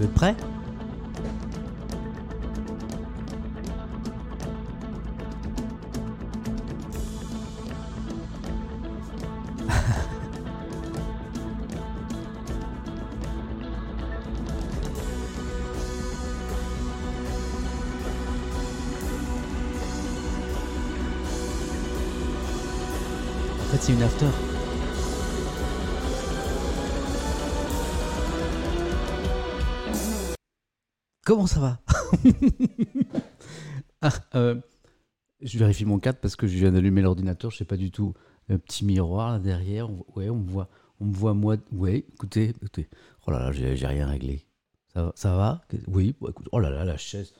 Vous êtes prêts? En fait, c'est une after. Comment ça va Ah, euh, Je vérifie mon cadre parce que je viens d'allumer l'ordinateur. Je sais pas du tout. Un petit miroir là derrière. On- on me voit. On me voit moi. Ouais, écoutez, écoutez. Oh là là, j'ai rien réglé. Ça va, Oui. écoute. Oh là là, la chaise.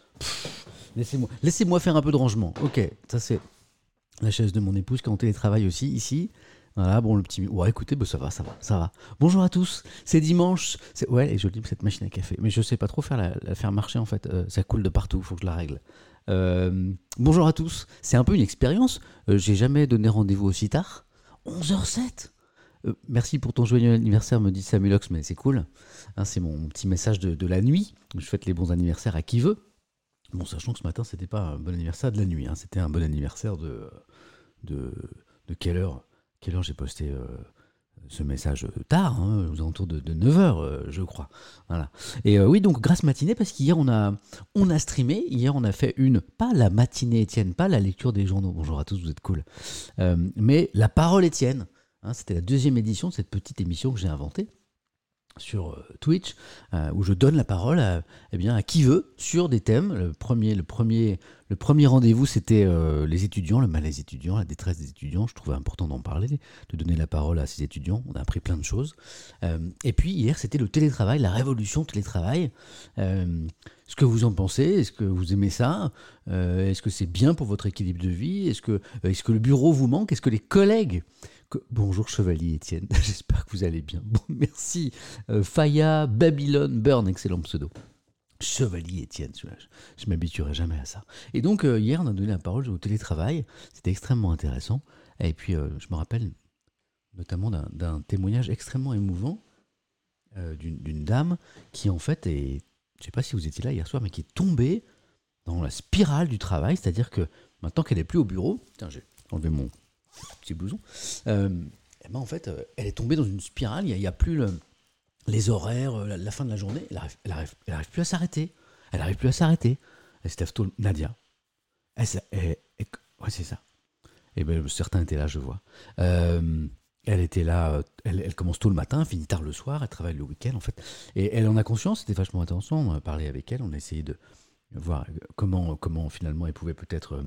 Laissez-moi, laissez-moi faire un peu de rangement. Ok, ça c'est la chaise de mon épouse qui est en télétravail aussi ici. Bon, le petit. Ouais, écoutez, bah, ça va, ça va, ça va. Bonjour à tous, c'est dimanche. Ouais, est jolie cette machine à café. Mais je sais pas trop faire la, faire marcher en fait. Euh, ça coule de partout, faut que je la règle. Euh, bonjour à tous, c'est un peu une expérience. Euh, j'ai jamais donné rendez-vous aussi tard. 11h07 Euh, Merci pour ton joyeux anniversaire, me dit Samulox, mais c'est cool. Hein, c'est mon petit message de, la nuit. Je fête les bons anniversaires à qui veut. Bon, sachant que ce matin, c'était pas un bon anniversaire de la nuit, hein, c'était un bon anniversaire de, de quelle heure? Quelle heure j'ai posté euh, ce message tard, hein, aux alentours de, 9h, je crois. Et euh, oui, donc grâce matinée, parce qu'hier on a, on a streamé, hier on a fait une, pas la matinée Étienne, pas la lecture des journaux, bonjour à tous, vous êtes cool, Euh, mais la parole Étienne. Hein, c'était la deuxième édition de cette petite émission que j'ai inventée sur euh, Twitch, euh, où je donne la parole à, eh bien, à qui veut sur des thèmes. Le premier, le premier, le premier rendez-vous, c'était euh, les étudiants, le malaise étudiant, la détresse des étudiants. Je trouvais important d'en parler, de donner la parole à ces étudiants. On a appris plein de choses. Et puis hier, c'était le télétravail, la révolution télétravail. Ce que vous en pensez? Est-ce que vous aimez ça? Est-ce que c'est bien pour votre équilibre de vie? Est-ce que, est que le bureau vous manque? Est-ce que les collègues Bonjour Chevalier Étienne, j'espère que vous allez bien. Bon, merci. Euh, Faya, Babylone, Burn, excellent pseudo. Chevalier Étienne, je, m'habituerai jamais à ça. Et donc euh, hier, on a donné la parole au télétravail. C'était extrêmement intéressant. Et puis, euh, je me rappelle notamment d'un- témoignage extrêmement émouvant euh, d'une dame qui, en fait, est, je sais pas si vous étiez là hier soir, mais qui est tombée dans la spirale du travail. C'est-à-dire que maintenant qu'elle est plus au bureau, tiens, j'ai enlevé mon petit blouson, euh, eh ben, en fait, euh, elle est tombée dans une spirale. Il n'y a, plus le- les horaires, euh, la, fin de la journée. Elle arrive, elle arrive, plus à s'arrêter. Elle arrive plus à s'arrêter. Elle se lève tôt, Nadia. Ouais, c'est ça. Et ben, certains étaient là, je vois. Euh, elle était là, elle, elle commence tôt le matin, finit tard le soir, elle travaille le week-end en fait. Et elle en a conscience, c'était vachement intéressant. On a parlé avec elle, on a essayé de voir comment, comment finalement elle pouvait peut-être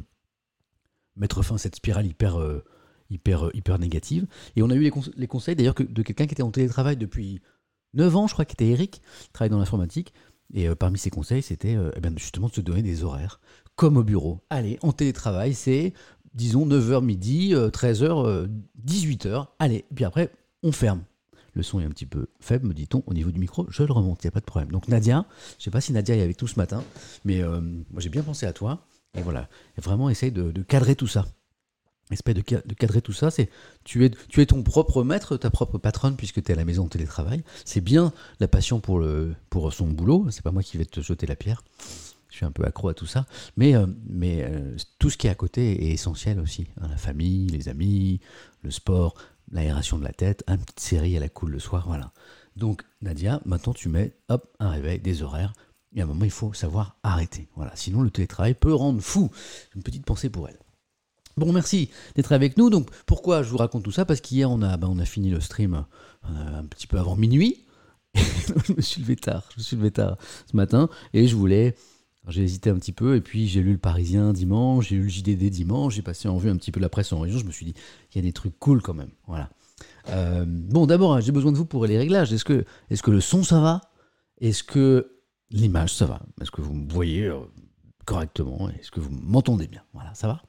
mettre fin à cette spirale hyper, hyper, euh, hyper négative. Et on a eu les, conse- les conseils d'ailleurs de quelqu'un qui était en télétravail depuis 9 ans, je crois, qui était Eric, qui travaille dans l'informatique. Et euh, parmi ses conseils, c'était euh, eh bien, justement de se donner des horaires, comme au bureau. Allez, en télétravail, c'est, disons, 9h midi, euh, 13h, 18h. Allez, puis après, on ferme. Le son est un petit peu faible, me dit-on, au niveau du micro. Je le remonte, il n'y a pas de problème. Donc Nadia, je ne sais pas si Nadia est avec nous ce matin, mais moi j'ai bien pensé à toi. Et voilà, vraiment essaye de cadrer tout ça. Espèce de, de cadrer tout ça, c'est tu es, tu es ton propre maître, ta propre patronne, puisque tu es à la maison en télétravail. C'est bien la passion pour, le, pour son boulot, c'est pas moi qui vais te jeter la pierre. Je suis un peu accro à tout ça. Mais, euh, mais euh, tout ce qui est à côté est essentiel aussi. hein, la famille, les amis, le sport, l'aération de la tête, une petite série à la cool le soir, voilà. Donc Nadia, maintenant tu mets hop, un réveil, des horaires. Et à un moment, il faut savoir arrêter. Voilà. Sinon, le télétravail peut rendre fou. Une petite pensée pour elle. Bon, merci d'être avec nous. Donc, pourquoi je vous raconte tout ça? Parce qu'hier, on a, ben, on a fini le stream euh, un petit peu avant minuit. je me suis levé tard. Je suis ce matin et je voulais. J'ai hésité un petit peu et puis j'ai lu le Parisien dimanche, j'ai lu le JDD dimanche, j'ai passé en vue un petit peu la presse en région. Je me suis dit, il y a des trucs cool quand même. Voilà. Euh, bon, d'abord, j'ai besoin de vous pour les réglages. Est-ce que, est que le son ça va? Est-ce que l'image ça va? Est-ce que vous me voyez euh, correctement? Est-ce que vous m'entendez bien? Voilà, ça va?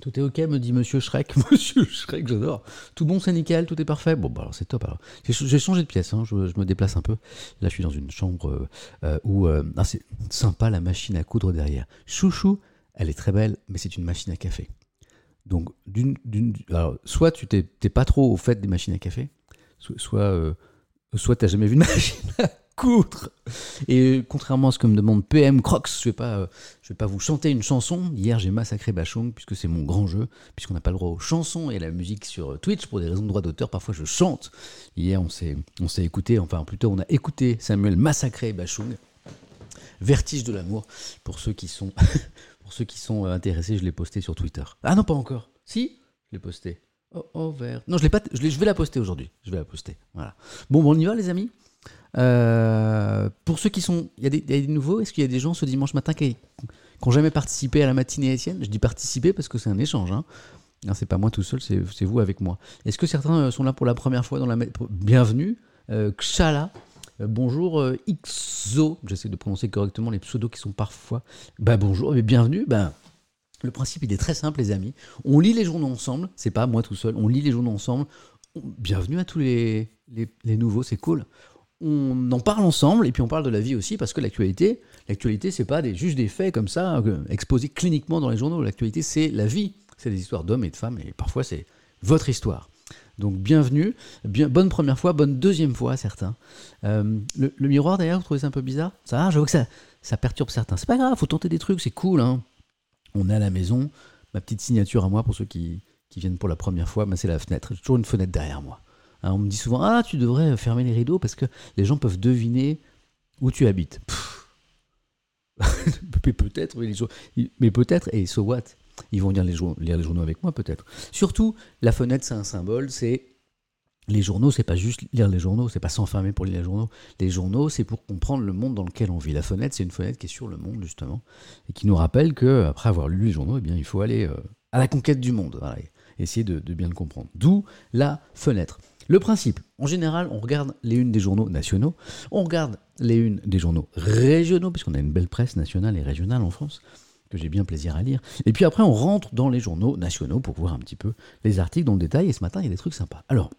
Tout est ok, me dit Monsieur Shrek. Monsieur Shrek, j'adore. Tout bon, c'est nickel, tout est parfait. Bon, bah alors c'est top. Alors, j'ai ch- j'ai changé de pièce. hein, je, me déplace un peu. Là, je suis dans une chambre euh, euh, où euh, ah, c'est sympa la machine à coudre derrière. Chouchou, elle est très belle, mais c'est une machine à café. Donc, d'une, d'une, soit tu t'es, pas trop au fait des machines à café, soit, soit, euh, soit t'as jamais vu de machine Et contrairement à ce que me demande PM Crocs, je vais pas, euh, vais pas vous chanter une chanson. Hier, j'ai massacré Bachung puisque c'est mon grand jeu, puisqu'on n'a pas le droit aux chansons et à la musique sur Twitch pour des raisons de droit d'auteur. Parfois, je chante. Hier, on s'est, on s'est écouté, enfin plutôt, on a écouté Samuel massacrer Bachung. Vertige de l'amour pour ceux qui sont, pour ceux qui sont euh, intéressés. Je l'ai posté sur Twitter. Ah non, pas encore. Si, je l'ai posté. Oh, oh, vert. Non, je l'ai pas. Je vais la poster aujourd'hui. Je vais la poster. Voilà. Bon, bon, on y va, les amis? Euh, pour ceux qui sont, il y, a des- nouveaux. Est-ce qu'il y a des gens ce dimanche matin qui n'ont jamais participé à la matinée Étienne? Je dis participer parce que c'est un échange. Hein. Non, c'est pas moi tout seul, c'est vous avec moi. Est-ce que certains euh, sont là pour la première fois dans la Bienvenue, euh, Kshala. Euh, bonjour Xo, j'essaie de prononcer correctement les pseudos qui sont parfois. Bah bonjour, mais bienvenue. Ben, le principe il est très simple les amis. On lit les journaux ensemble, c'est pas moi tout seul, on lit les journaux ensemble. Bienvenue à tous les, les nouveaux, c'est cool. On en parle ensemble et puis on parle de la vie aussi parce que l'actualité, l'actualité c'est pas des, juste des faits comme ça euh, exposés cliniquement dans les journaux. L'actualité c'est la vie, c'est des histoires d'hommes et de femmes et parfois c'est votre histoire. Donc bienvenue, bien, bonne première fois, bonne deuxième fois à certains. Euh, le, miroir d'ailleurs, vous trouvez ça un peu bizarre? Ça, va, j'avoue que ça, ça perturbe certains. C'est pas grave, faut tenter des trucs, c'est cool. Hein. On est à la maison, ma petite signature à moi pour ceux qui, viennent pour la première fois, ben, c'est la fenêtre. J'ai toujours une fenêtre derrière moi. Hein, on me dit souvent Ah, tu devrais fermer les rideaux parce que les gens peuvent deviner où tu habites. Peut-être, mais, mais peut-être, et so what? Ils vont lire les, journaux avec moi, peut-être. Surtout, la fenêtre, c'est un symbole, c'est. Les journaux, c'est pas juste lire les journaux, c'est pas s'enfermer pour lire les journaux. Les journaux, c'est pour comprendre le monde dans lequel on vit. La fenêtre, c'est une fenêtre qui est sur le monde, justement, et qui nous rappelle que après avoir lu les journaux, eh bien, il faut aller euh, à la conquête du monde. Essayer de bien le comprendre. D'où la fenêtre. Le principe, en général, on regarde les unes des journaux nationaux, on regarde les unes des journaux régionaux, puisqu'on a une belle presse nationale et régionale en France, que j'ai bien plaisir à lire. Et puis après, on rentre dans les journaux nationaux pour voir un petit peu les articles dans le détail. Et ce matin, il y a des trucs sympas. Alors,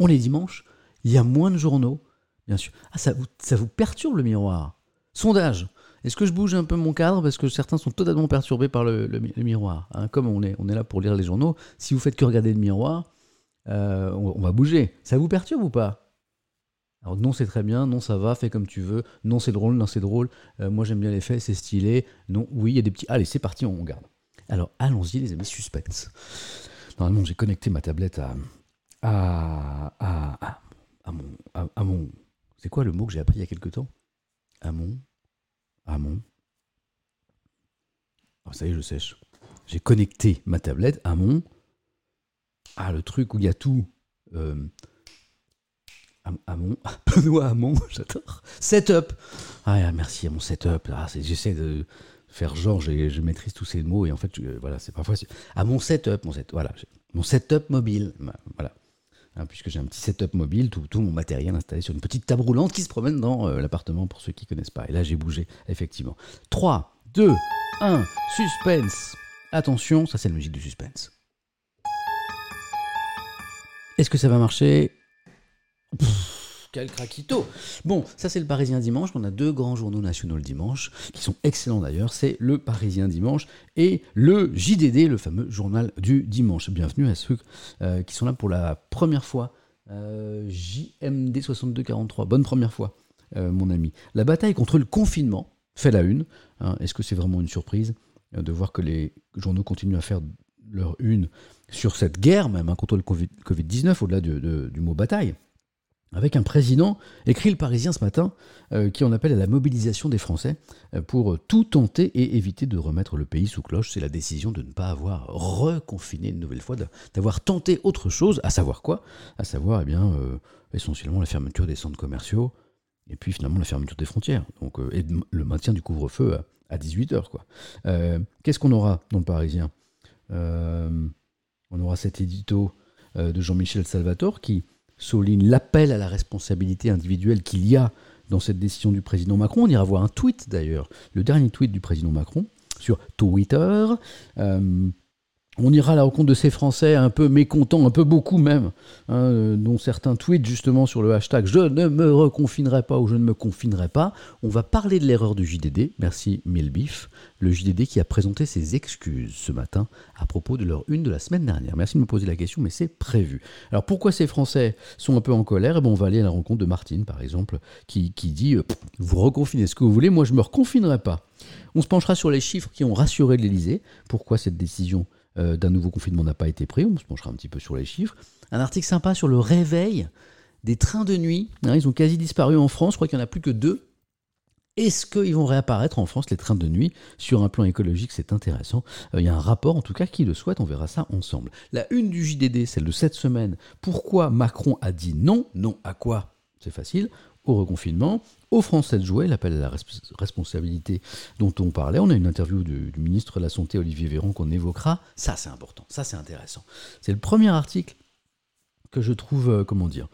on est dimanche, il y a moins de journaux, bien sûr. Ah, ça vous, ça vous perturbe le miroir? Sondage. Est-ce que je bouge un peu mon cadre? Parce que certains sont totalement perturbés par le, le mi- le miroir hein. Comme on est, on est là pour lire les journaux, si vous faites que regarder le miroir, euh, on, va bouger. Ça vous perturbe ou pas? Alors non, c'est très bien, non, ça va, fais comme tu veux, non, c'est drôle, non, c'est drôle, Euh, moi j'aime bien les faits, c'est stylé, non, oui, il y a des petits... Allez, c'est parti, on garde. Alors, allons-y les amis, suspense. Normalement, j'ai connecté ma tablette à... à, à, à, mon... à mon... C'est quoi le mot que j'ai appris il y a quelque temps? À mon... À mon... Ah, ça y est, je sèche. J'ai connecté ma tablette à mon... Ah, le truc où il y a tout. Euh, à, à mon. Benoît Hamon, j'adore. Setup. Ah, merci à mon setup. Ah, J'essaie de faire genre, je, maîtrise tous ces mots et en fait, je- voilà, c'est parfois. À mon setup, mon, voilà, mon setup mobile. Voilà. Hein, puisque j'ai un petit setup mobile, tout, mon matériel installé sur une petite table roulante qui se promène dans euh, l'appartement pour ceux qui connaissent pas. Et là, j'ai bougé, effectivement. 3, 2, 1, suspense. Attention, ça c'est la musique du suspense. Est-ce que ça va marcher? Quel craquito Bon, ça c'est le Parisien Dimanche. On a deux grands journaux nationaux le dimanche, qui sont excellents d'ailleurs. C'est le Parisien Dimanche et le JDD, le fameux journal du dimanche. Bienvenue à ceux euh, qui sont là pour la première fois. Euh, JMD 6243, bonne première fois, euh, mon ami. La bataille contre le confinement fait la une. hein. Est-ce que c'est vraiment une surprise de voir que les journaux continuent à faire leur une sur cette guerre, même hein, contre le Covid- Covid-19, au-delà de- de- du mot bataille avec un président, écrit le Parisien ce matin, euh, qui en appelle à la mobilisation des Français euh, pour tout tenter et éviter de remettre le pays sous cloche. C'est la décision de ne pas avoir reconfiné une nouvelle fois, d'avoir tenté autre chose, à savoir quoi? À savoir, eh bien, euh, essentiellement la fermeture des centres commerciaux, et puis finalement la fermeture des frontières, donc, et le maintien du couvre-feu à, 18h. Quoi. Euh, Qu'est-ce qu'on aura dans le Parisien? On aura cet édito euh, de Jean-Michel Salvatore qui souligne l'appel à la responsabilité individuelle qu'il y a dans cette décision du président Macron. On ira voir un tweet d'ailleurs, le dernier tweet du président Macron sur Twitter, euh, On ira à la rencontre de ces Français un peu mécontents, un peu beaucoup même, hein, euh, dont certains tweetent justement sur le hashtag Je ne me reconfinerai pas ou je ne me confinerai pas. On va parler de l'erreur du JDD. Merci Milbif, le JDD qui a présenté ses excuses ce matin à propos de leur une de la semaine dernière. Merci de me poser la question, mais c'est prévu. Alors pourquoi ces Français sont un peu en colère? Eh ben, On va aller à la rencontre de Martine, par exemple, qui, dit euh, Vous reconfinez ce que vous voulez, moi je ne me reconfinerai pas. On se penchera sur les chiffres qui ont rassuré l'Elysée. Pourquoi cette décision euh, d'un nouveau confinement n'a pas été pris. On se penchera un petit peu sur les chiffres. Un article sympa sur le réveil des trains de nuit. Hein, ils ont quasi disparu en France. Je crois qu'il n'y en a plus que deux. Est-ce qu'ils vont réapparaître en France, les trains de nuit? Sur un plan écologique, c'est intéressant. Euh, il y a un rapport, en tout cas, qui le souhaite. On verra ça ensemble. La une du JDD, celle de cette semaine. Pourquoi Macron a dit non? Non à quoi? C'est facile au reconfinement, aux Français de jouer, l'appel à la responsabilité dont on parlait. On a une interview du, ministre de la Santé, Olivier Véran, qu'on évoquera. Ça, c'est important, ça, c'est intéressant. C'est le premier article que je trouve, euh, comment dire,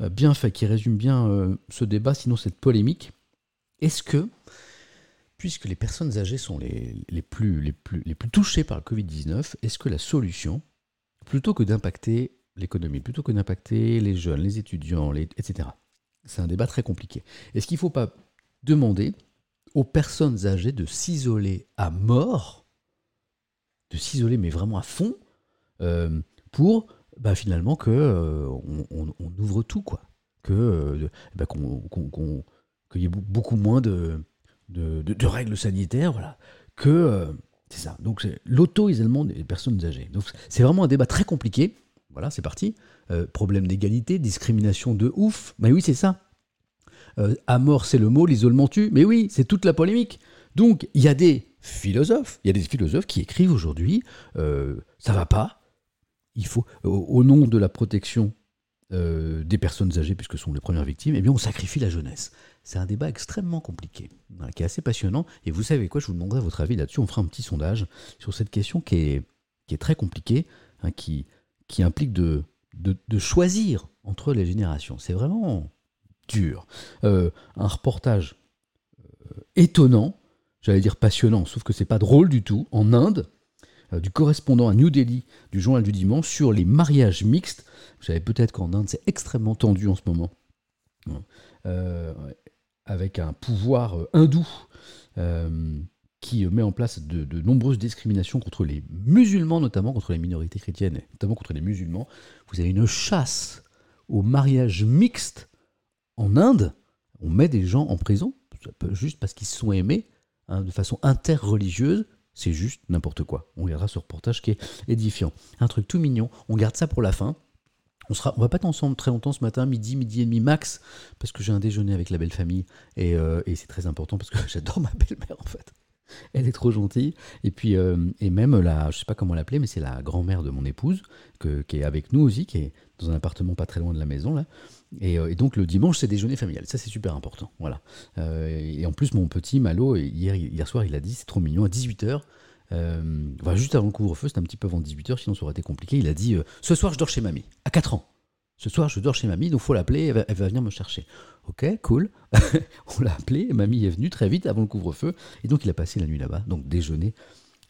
euh, bien fait, qui résume bien euh, ce débat, sinon cette polémique. Est-ce que, puisque les personnes âgées sont les, les, plus, les, plus, les plus touchées par le Covid-19, est-ce que la solution, plutôt que d'impacter l'économie, plutôt que d'impacter les jeunes, les étudiants, etc., c'est un débat très compliqué. Est-ce qu'il ne faut pas demander aux personnes âgées de s'isoler à mort, de s'isoler mais vraiment à fond, euh, pour bah, finalement que euh, ouvre tout, quoi. Euh, bah, y ait beaucoup moins de, règles sanitaires, voilà. Que c'est ça. Donc l'auto-isolement des personnes âgées. Donc c'est vraiment un débat très compliqué. Voilà, c'est parti. Euh, problème d'égalité, discrimination de ouf. Mais oui, c'est ça. Euh, à mort, c'est le mot, l'isolement tue. Mais oui, c'est toute la polémique. Donc, il y a des philosophes, il y a des philosophes qui écrivent aujourd'hui, euh, ça va pas. Il faut, au, nom de la protection des personnes âgées, puisque ce sont les premières victimes, eh bien, on sacrifie la jeunesse. C'est un débat extrêmement compliqué, qui est assez passionnant. Et vous savez quoi, je vous demanderai votre avis là-dessus. On fera un petit sondage sur cette question qui est, qui est très compliquée, hein, qui, qui implique de, de, choisir entre les générations. C'est vraiment dur. Euh, un reportage euh, étonnant, j'allais dire passionnant, sauf que c'est pas drôle du tout, en Inde, euh, du correspondant à New Delhi du journal du dimanche sur les mariages mixtes. Vous savez peut-être qu'en Inde c'est extrêmement tendu en ce moment, avec un pouvoir hindou qui met en place de, nombreuses discriminations contre les musulmans, notamment contre les minorités chrétiennes, notamment contre les musulmans. Vous avez une chasse au mariage mixte en Inde. On met des gens en prison juste parce qu'ils se sont aimés hein, de façon interreligieuse. C'est juste n'importe quoi. On regardera ce reportage qui est édifiant. Un truc tout mignon. On garde ça pour la fin. On sera, on va pas être ensemble très longtemps ce matin, midi, midi et demi max, parce que j'ai un déjeuner avec la belle famille et, euh, et c'est très important parce que j'adore ma belle-mère en fait. Elle est trop gentille. Et puis, euh, et même la, je sais pas comment l'appeler, mais c'est la grand-mère de mon épouse, qui est avec nous aussi, qui est dans un appartement pas très loin de la maison, là. Et, euh, donc, le dimanche, c'est déjeuner familial. Ça, c'est super important. Voilà. Euh, et en plus, mon petit Malo, hier, hier soir, il a dit, c'est trop mignon, à 18h, juste avant le couvre-feu, c'était un petit peu avant 18h, sinon ça aurait été compliqué. Il a dit Ce soir, je dors chez mamie, à 4 ans. Ce soir, je dors chez mamie, donc faut l'appeler, elle, va venir me chercher. Ok, cool. on l'a appelé, mamie est venue très vite avant le couvre-feu, et donc il a passé la nuit là-bas, donc déjeuner.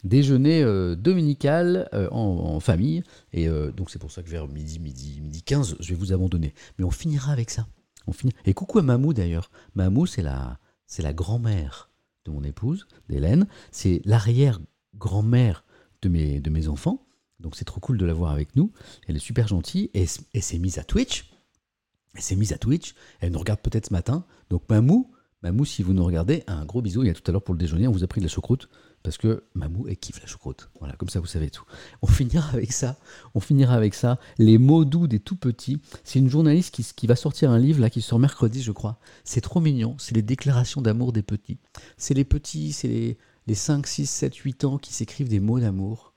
Déjeuner euh, dominical euh, en, famille, et euh, donc c'est pour ça que vers midi, midi, midi 15, je vais vous abandonner. Mais on finira avec ça. On finit. Et coucou à Mamou d'ailleurs. Mamou, c'est la, c'est la grand-mère de mon épouse, d'Hélène. C'est l'arrière-grand-mère de mes, de mes enfants. Donc c'est trop cool de la voir avec nous. Elle est super gentille et elle s'est mise à Twitch. Elle s'est mise à Twitch. Elle nous regarde peut-être ce matin. Donc Mamou, Mamou, si vous nous regardez, un gros bisou. Il y a tout à l'heure pour le déjeuner, on vous a pris de la choucroute parce que Mamou, elle kiffe la choucroute? Voilà, comme ça vous savez tout. On finira avec ça. On finira avec ça. Les mots doux des tout petits. C'est une journaliste qui, qui, va sortir un livre là qui sort mercredi, je crois. C'est trop mignon. C'est les déclarations d'amour des petits. C'est les petits, c'est les, les 5, 6, 7, 8 ans qui s'écrivent des mots d'amour.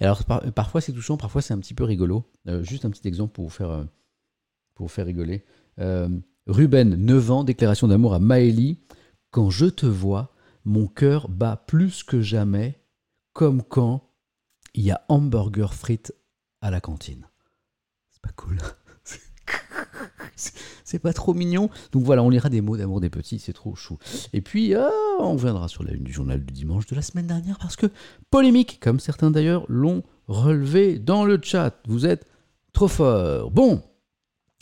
Alors parfois c'est touchant, parfois c'est un petit peu rigolo. Euh, juste un petit exemple pour vous faire, euh, pour faire rigoler. Euh, Ruben, 9 ans, déclaration d'amour à Maëlie. Quand je te vois, mon cœur bat plus que jamais, comme quand il y a hamburger frites à la cantine. C'est pas cool. c'est pas trop mignon. Donc voilà, on lira des mots d'amour des petits, c'est trop chou. Et puis, ah, on viendra sur la une du journal du dimanche de la semaine dernière parce que polémique, comme certains d'ailleurs l'ont relever dans le chat. Vous êtes trop fort. Bon,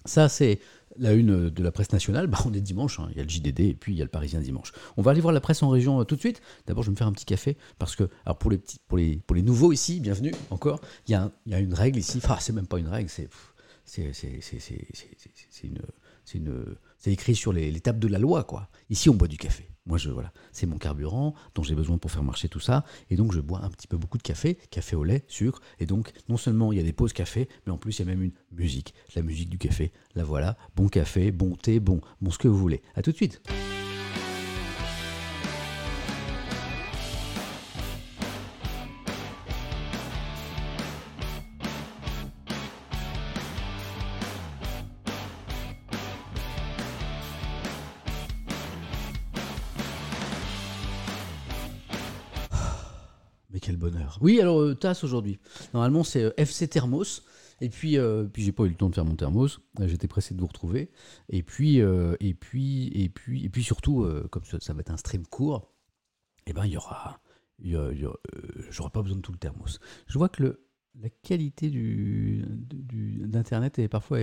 ça c'est la une de la presse nationale, bah, on est dimanche, hein. il y a le JDD et puis il y a le Parisien dimanche. On va aller voir la presse en région euh, tout de suite. D'abord, je vais me faire un petit café parce que, pour les, nouveaux ici, bienvenue encore, il y a, une règle ici, enfin, c'est même pas une règle, c'est, c'est, écrit sur les, les tables de la loi, quoi. Ici, on boit du café. Moi, je, voilà, c'est mon carburant dont j'ai besoin pour faire marcher tout ça. Et donc, je bois un petit peu beaucoup de café, café au lait, sucre. Et donc, non seulement il y a des pauses café, mais en plus, il y a même une musique. La musique du café. La voilà. Bon café, bon thé, bon, bon ce que vous voulez. À tout de suite. Oui, alors euh, tasse aujourd'hui. Normalement, c'est euh, FC Thermos. Et puis, euh, puis j'ai pas eu le temps de faire mon thermos. J'étais pressé de vous retrouver. Et puis, et puis, et puis, et puis surtout, comme ça, va être un stream court, eh ben il y aura, y j'aurai pas besoin de tout le thermos. Je vois que le, la qualité du, d'internet est parfois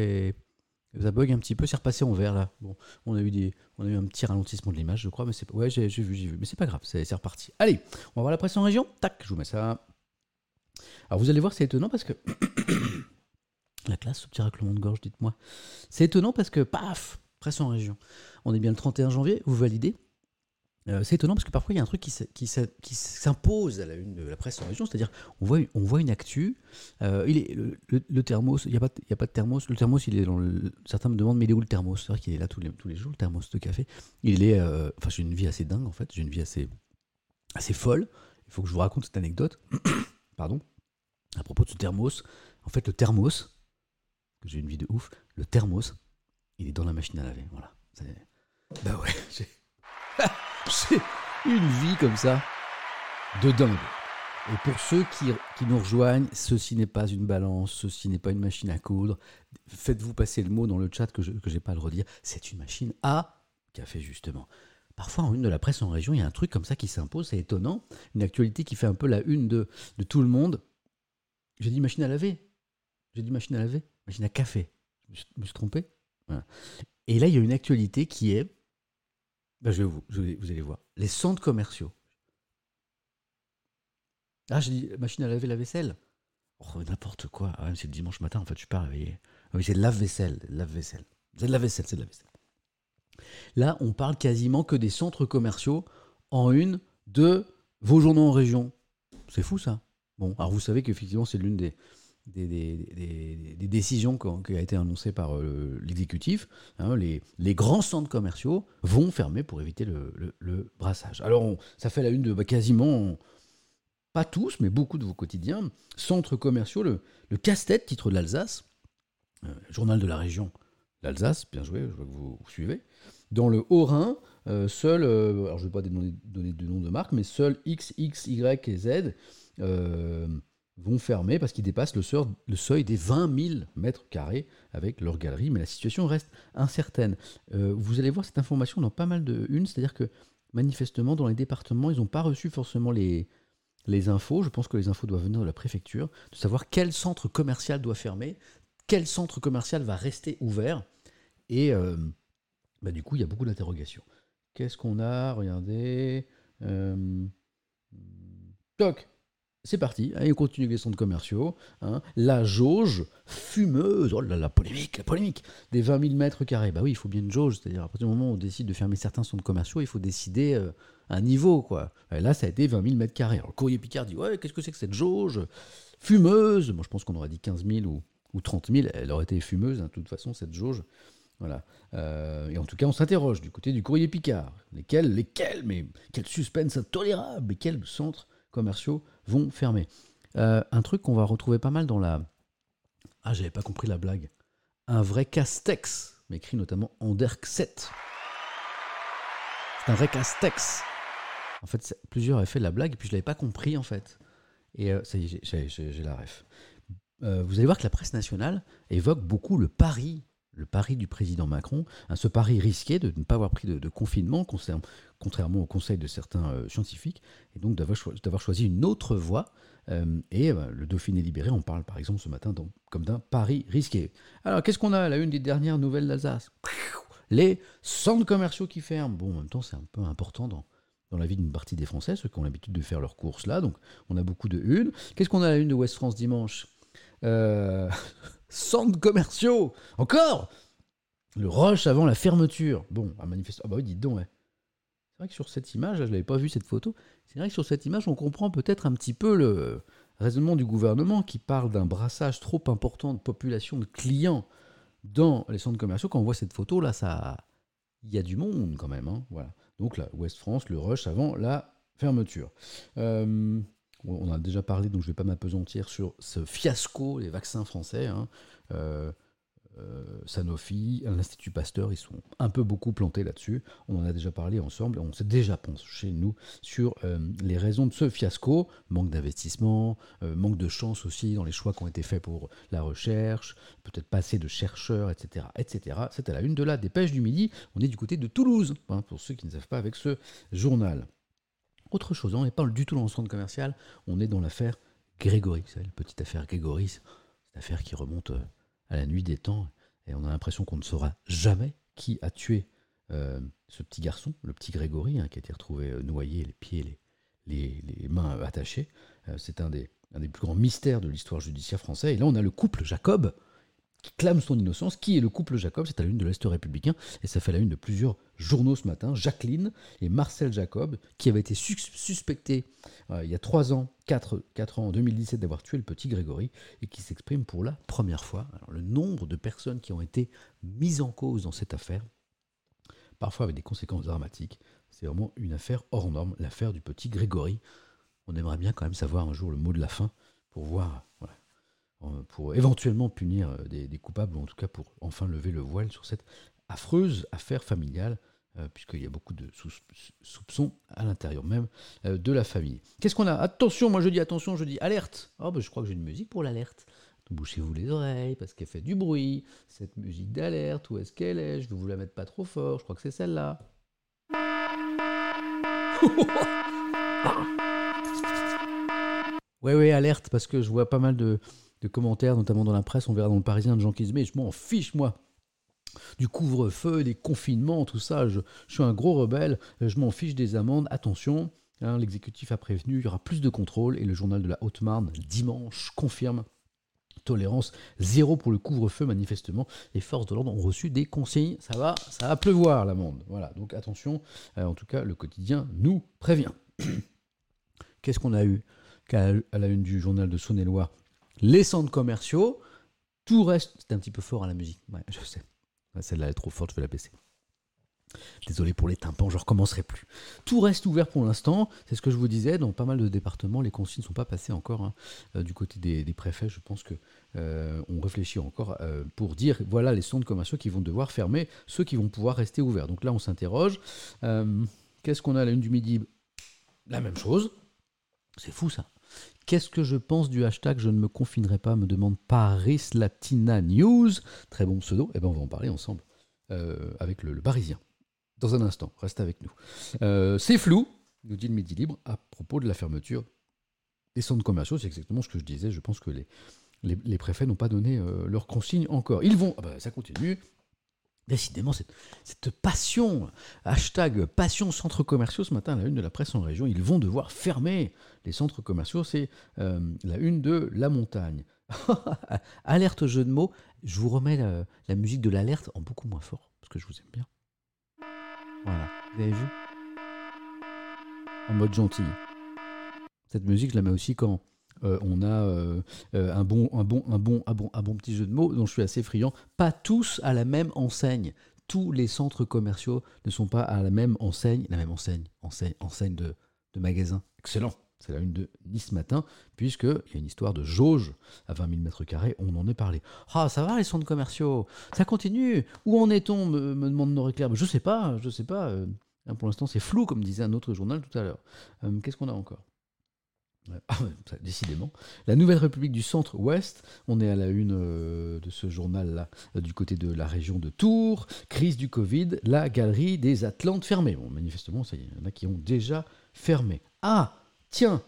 ça bug un petit peu. C'est repassé en vert là. Bon, on a eu un petit ralentissement de l'image, je crois, mais c'est ouais, j'ai vu, j'ai vu, mais c'est pas grave, c'est c'est reparti. Allez, on va voir la presse en région. Tac, je vous mets ça. Alors vous allez voir, c'est étonnant parce que la classe, ce petit raclement de gorge, dites-moi. C'est étonnant parce que, paf, presse en région. On est bien le 31 janvier, vous validez Euh, c'est étonnant parce que parfois il y a un truc qui, s'impose à la presse en région, c'est-à-dire on voit, une actu, euh, le, thermos, il n'y a, pas a pas de thermos, le thermos certains me demandent mais il est où le thermos? C'est vrai qu'il est là tous les, jours, le thermos de café. Il est, euh, enfin j'ai une vie assez dingue en fait, j'ai une vie assez, folle, il faut que je vous raconte cette anecdote, pardon, à propos de ce thermos. En fait le thermos, j'ai une vie de ouf, le thermos, il est dans la machine à laver, voilà. Bah ouais, j'ai... j'ai une vie comme ça de dingue. Et pour ceux qui, qui nous rejoignent, ceci n'est pas une balance, ceci n'est pas une machine à coudre. Faites-vous passer le mot dans le chat que je n'ai pas à le redire. C'est une machine à café, justement. Parfois, en une de la presse en région, il y a un truc comme ça qui s'impose, c'est étonnant. Une actualité qui fait un peu la une de, de tout le monde. J'ai dit machine à laver. J'ai dit machine à laver. Machine à café. Je me suis, trompé. Et là, il y a une actualité qui est. Ben, je vais vous, je vous allez voir. Les centres commerciaux. Ah, j'ai dit machine à laver la vaisselle. Oh, n'importe quoi. Ah, c'est le dimanche matin, en fait, je suis pas réveillé. Ah oui, c'est lave-vaisselle. Lave-vaisselle. C'est de la vaisselle, c'est de la vaisselle. Là, on parle quasiment que des centres commerciaux en une de vos journaux en région. C'est fou, ça. Bon, alors vous savez qu'effectivement, c'est l'une des, des, décisions qui ont- été annoncée par euh, l'exécutif. Hein, les, grands centres commerciaux vont fermer pour éviter le, brassage. Alors, ça fait la une de bah, quasiment, pas tous, mais beaucoup de vos quotidiens. Centres commerciaux, le, casse-tête, titre de l'Alsace, euh, journal de la région, l'Alsace, bien joué, je vois que vous, vous suivez. Dans le Haut-Rhin, euh, seul, alors je ne vais pas donner, donner de nom de marque, mais seuls X, X, Y et Z vont fermer parce qu'ils dépassent le seuil, le seuil des 20 000 mètres carrés avec leur galerie, mais la situation reste incertaine. Euh, vous allez voir cette information dans pas mal de unes, c'est-à-dire que manifestement, dans les départements, ils n'ont pas reçu forcément les, les infos. Je pense que les infos doivent venir de la préfecture, de savoir quel centre commercial doit fermer, quel centre commercial va rester ouvert. Et euh, bah, du coup, il y a beaucoup d'interrogations. Qu'est-ce qu'on a? Regardez. Euh, Toc c'est parti, allez, on continue avec les centres commerciaux. hein. La jauge fumeuse, oh là là, polémique, la polémique, des 20 000 mètres carrés. Bah oui, il faut bien une jauge, c'est-à-dire à partir du moment où on décide de fermer certains centres commerciaux, il faut décider euh, un niveau, quoi. Et là, ça a été 20 000 mètres carrés. Le courrier Picard dit, ouais, qu'est-ce que c'est que cette jauge fumeuse? Moi, je pense qu'on aurait dit 15 000 ou, ou 30 000, elle aurait été fumeuse, hein, de toute façon, cette jauge. Voilà. Euh, et en tout cas, on s'interroge du côté du courrier Picard. Lesquels, lesquels, mais quel suspense intolérable, et quels centres commerciaux vont fermer. Euh, un truc qu'on va retrouver pas mal dans la... Ah, j'avais pas compris la blague. Un vrai castex, m'écrit notamment Anderkset. C'est un vrai castex. En fait, plusieurs avaient fait la blague, et puis je l'avais pas compris, en fait. Et euh, ça y est, j'ai la ref. Euh, vous allez voir que la presse nationale évoque beaucoup le pari, le pari du président Macron, hein, ce pari risqué de ne pas avoir pris de, confinement, contrairement au conseil de certains euh, scientifiques, et donc d'avoir choisi une autre voie. Euh, et euh, le Dauphiné libéré en parle par exemple ce matin comme d'un pari risqué. Alors qu'est-ce qu'on a à la une des dernières nouvelles d'Alsace? Les centres commerciaux qui ferment. Bon, en même temps, c'est un peu important dans, dans la vie d'une partie des Français, ceux qui ont l'habitude de faire leurs courses là. Donc on a beaucoup de une. Qu'est-ce qu'on a à la une de West France dimanche? Centres commerciaux Encore Le rush avant la fermeture. Bon, un manifeste. Ah bah oui, dites donc, ouais. C'est vrai que sur cette image, je n'avais pas vu cette photo, c'est vrai que sur cette image, on comprend peut-être un petit peu le raisonnement du gouvernement qui parle d'un brassage trop important de population, de clients dans les centres commerciaux. Quand on voit cette photo, là, ça, il y a du monde quand même. Hein, voilà. Donc là, Ouest France, le rush avant la fermeture. Euh, on a déjà parlé, donc je ne vais pas m'apesantir sur ce fiasco des vaccins français. Hein. Euh, euh, Sanofi, l'Institut Pasteur, ils sont un peu beaucoup plantés là-dessus. On en a déjà parlé ensemble, on s'est déjà chez nous sur euh, les raisons de ce fiasco. Manque d'investissement, manque de chance aussi dans les choix qui ont été faits pour la recherche, peut-être pas assez de chercheurs, etc. etc. C'est à la une de la dépêche du midi. On est du côté de Toulouse, hein, pour ceux qui ne savent pas avec ce journal. Autre chose, on n'est pas du tout dans le centre commercial, on est dans l'affaire Grégory. Vous savez, la petite affaire Grégory, c'est une affaire qui remonte euh, à la nuit des temps, et on a l'impression qu'on ne saura jamais qui a tué euh, ce petit garçon, le petit Grégory, hein, qui a été retrouvé euh, noyé, les pieds, les, les, mains attachées. c'est un des, un des plus grands mystères de l'histoire judiciaire française. Et là, on a le couple Jacob, qui clame son innocence. Qui est le couple Jacob C'est à la une de l'Est républicain, et ça fait la une de plusieurs journaux ce matin. Jacqueline et Marcel Jacob, qui avaient été suspectés euh, il y a 3 ans, 4, 4 ans, en 2017, d'avoir tué le petit Grégory, et qui s'expriment pour la première fois. Le nombre de personnes qui ont été mises en cause dans cette affaire, parfois avec des conséquences dramatiques, c'est vraiment une affaire hors norme, l'affaire du petit Grégory. On aimerait bien quand même savoir un jour le mot de la fin pour voir pour éventuellement punir euh, des, coupables, ou en tout cas pour enfin lever le voile sur cette affreuse affaire familiale, euh, puisqu'il y a beaucoup de soupçons à l'intérieur même de la famille. Qu'est-ce qu'on a? Attention, moi je dis attention, je dis alerte. Oh, ben, je crois que j'ai une musique pour l'alerte. Bouchez-vous les oreilles parce qu'elle fait du bruit. Cette musique d'alerte, où est-ce qu'elle est? Je vais vous la mettre pas trop fort, je crois que c'est celle-là. ouais, ouais, alerte, parce que je vois pas mal de, de commentaires, notamment dans la presse, on verra dans le Parisien de gens qui je m'en fiche moi du couvre-feu, des confinements, tout ça, je, suis un gros rebelle, je m'en fiche des amendes, attention, hein, l'exécutif a prévenu, il y aura plus de contrôle, et le journal de la Haute-Marne, dimanche, confirme tolérance zéro pour le couvre-feu manifestement. Les forces de l'ordre ont reçu des consignes. Ça va, ça va pleuvoir l'amende. Voilà, donc attention. Euh, en tout cas, le quotidien nous prévient. Qu'est-ce qu'on a eu? À la une du journal de Saône-et-Loire les centres commerciaux, tout reste. C'est un petit peu fort à la musique, ouais, je sais. Celle-là est trop forte, je vais la baisser. Désolé pour les tympans, je recommencerai plus. Tout reste ouvert pour l'instant, c'est ce que je vous disais, dans pas mal de départements, les consignes ne sont pas passées encore hein. euh, du côté des, préfets. Je pense qu'on euh, réfléchit encore euh, pour dire voilà les centres commerciaux qui vont devoir fermer, ceux qui vont pouvoir rester ouverts. Donc là, on s'interroge. Qu'est-ce qu'on a à la une du midi? La même chose. C'est fou ça. Qu'est-ce que je pense du hashtag Je ne me confinerai pas me demande Paris Latina News. Très bon pseudo. Eh bien, on va en parler ensemble euh, avec le, Parisien. Dans un instant, reste avec nous. Euh, c'est flou, nous dit le Midi Libre, à propos de la fermeture des centres commerciaux. C'est exactement ce que je disais. Je pense que les, préfets n'ont pas donné euh, leur consigne encore. Ils vont. Ah bah, ça continue. Décidément, cette, passion, hashtag passion centres commerciaux, ce matin, la une de la presse en région, ils vont devoir fermer les centres commerciaux, c'est euh, la une de La Montagne. Alerte jeu de mots, je vous remets la, musique de l'alerte en beaucoup moins fort, parce que je vous aime bien. Voilà, vous avez vu? En mode gentil. Cette musique, je la mets aussi quand euh, on a euh, un, bon, un, bon, un, bon, un, bon, un bon petit jeu de mots dont je suis assez friand. Pas tous à la même enseigne. Tous les centres commerciaux ne sont pas à la même enseigne, la même enseigne, enseigne, de, magasin. Excellent. C'est la une de Nice matin, puisqu'il y a une histoire de jauge à 20 000 mètres carrés, on en est parlé. Ah, ça va les centres commerciaux? Ça continue? Où en est-on? Me, demande réclames. Je sais pas, je sais pas. Euh, pour l'instant, c'est flou, comme disait un autre journal tout à l'heure. Qu'est-ce qu'on a encore? Décidément. La Nouvelle République du Centre-Ouest, on est à la une euh, de ce journal-là, euh, du côté de la région de Tours. Crise du Covid, la galerie des Atlantes fermée. Bon, manifestement, ça y il y en a qui ont déjà fermé. Ah, tiens,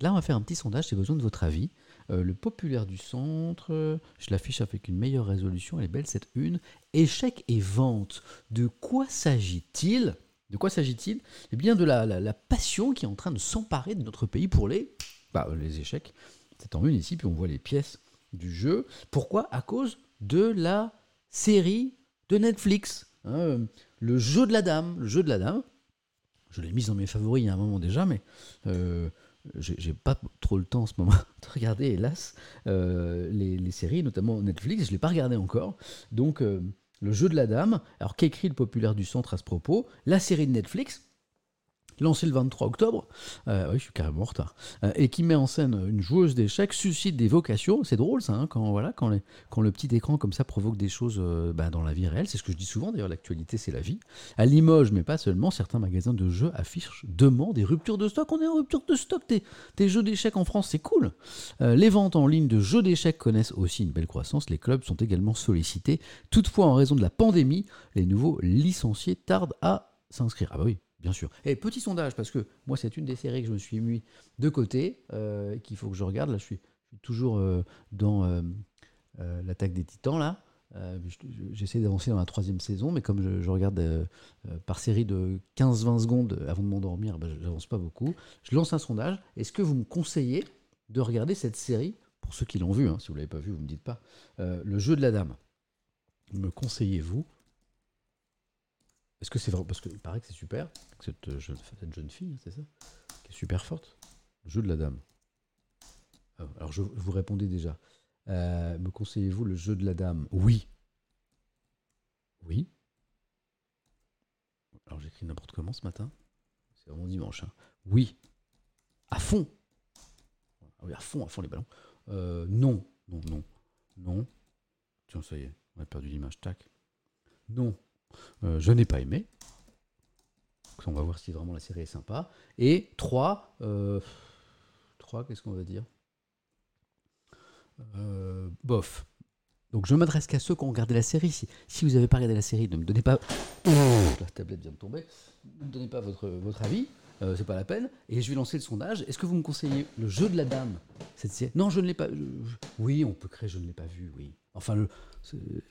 là, on va faire un petit sondage, j'ai besoin de votre avis. Euh, le populaire du centre, je l'affiche avec une meilleure résolution, elle est belle cette une. Échec et vente. De quoi s'agit-il? De quoi s'agit-il? Eh bien de la, passion qui est en train de s'emparer de notre pays pour les, bah, les échecs. C'est en une ici, puis on voit les pièces du jeu. Pourquoi? À cause de la série de Netflix. Hein, le jeu de la dame. Le jeu de la dame. Je l'ai mise dans mes favoris il y a un moment déjà, mais euh, j'ai pas trop le temps en ce moment de regarder, hélas, euh, les, séries, notamment Netflix. Je ne l'ai pas regardé encore. Donc. Euh, le jeu de la dame. Alors qu'écrit le populaire du centre à ce propos? La série de Netflix, lancée le 23 octobre, euh, oui, je suis carrément en retard, euh, et qui met en scène une joueuse d'échecs, suscite des vocations. C'est drôle ça, hein, quand, voilà, quand, le petit écran comme ça provoque des choses euh, bah, dans la vie réelle. C'est ce que je dis souvent, d'ailleurs, l'actualité c'est la vie. À Limoges, mais pas seulement, certains magasins de jeux affichent, demandent des ruptures de stock. On est en rupture de stock des, jeux d'échecs en France, c'est cool. les ventes en ligne de jeux d'échecs connaissent aussi une belle croissance. Les clubs sont également sollicités. Toutefois, en raison de la pandémie, les nouveaux licenciés tardent à s'inscrire. Ah bah oui, bien sûr. Et petit sondage, parce que moi, c'est une des séries que je me suis mis de côté, euh, qu'il faut que je regarde. Là, je suis, toujours euh, dans euh, l'attaque des titans, là. J'essaie d'avancer dans la troisième saison, mais comme je, regarde par série de 15-20 secondes avant de m'endormir, ben, j'avance pas beaucoup. Je lance un sondage. Est-ce que vous me conseillez de regarder cette série Pour ceux qui l'ont vu, hein, si vous ne l'avez pas vu, vous ne me dites pas. le jeu de la dame? Me conseillez-vous est-ce que c'est vrai Parce qu'il paraît que c'est super, cette euh, jeune, cette jeune fille, hein, c'est ça Qui est super forte. Le jeu de la dame. Ah, alors, je, vous répondais déjà. Euh, me conseillez-vous le jeu de la dame? Oui. Oui. Alors, j'écris n'importe comment ce matin. C'est vraiment dimanche. Hein. Oui. À fond. Ah oui, à fond, à fond les ballons. Euh, non. Non, non. Non. Tiens, ça y est, on a perdu l'image. Tac. Non. Euh, je n'ai pas aimé. On va voir si vraiment la série est sympa. Et 3, 3 euh, qu'est-ce qu'on va dire? Euh, Bof. Donc je m'adresse qu'à ceux qui ont regardé la série. Si, vous n'avez pas regardé la série, ne me donnez pas. La tablette vient de tomber. Ne me donnez pas votre, votre avis. c'est pas la peine. Et je vais lancer le sondage. Est-ce que vous me conseillez le jeu de la dame cette série? Non, je ne l'ai pas. oui, on peut créer. Je ne l'ai pas vu. Oui. Enfin,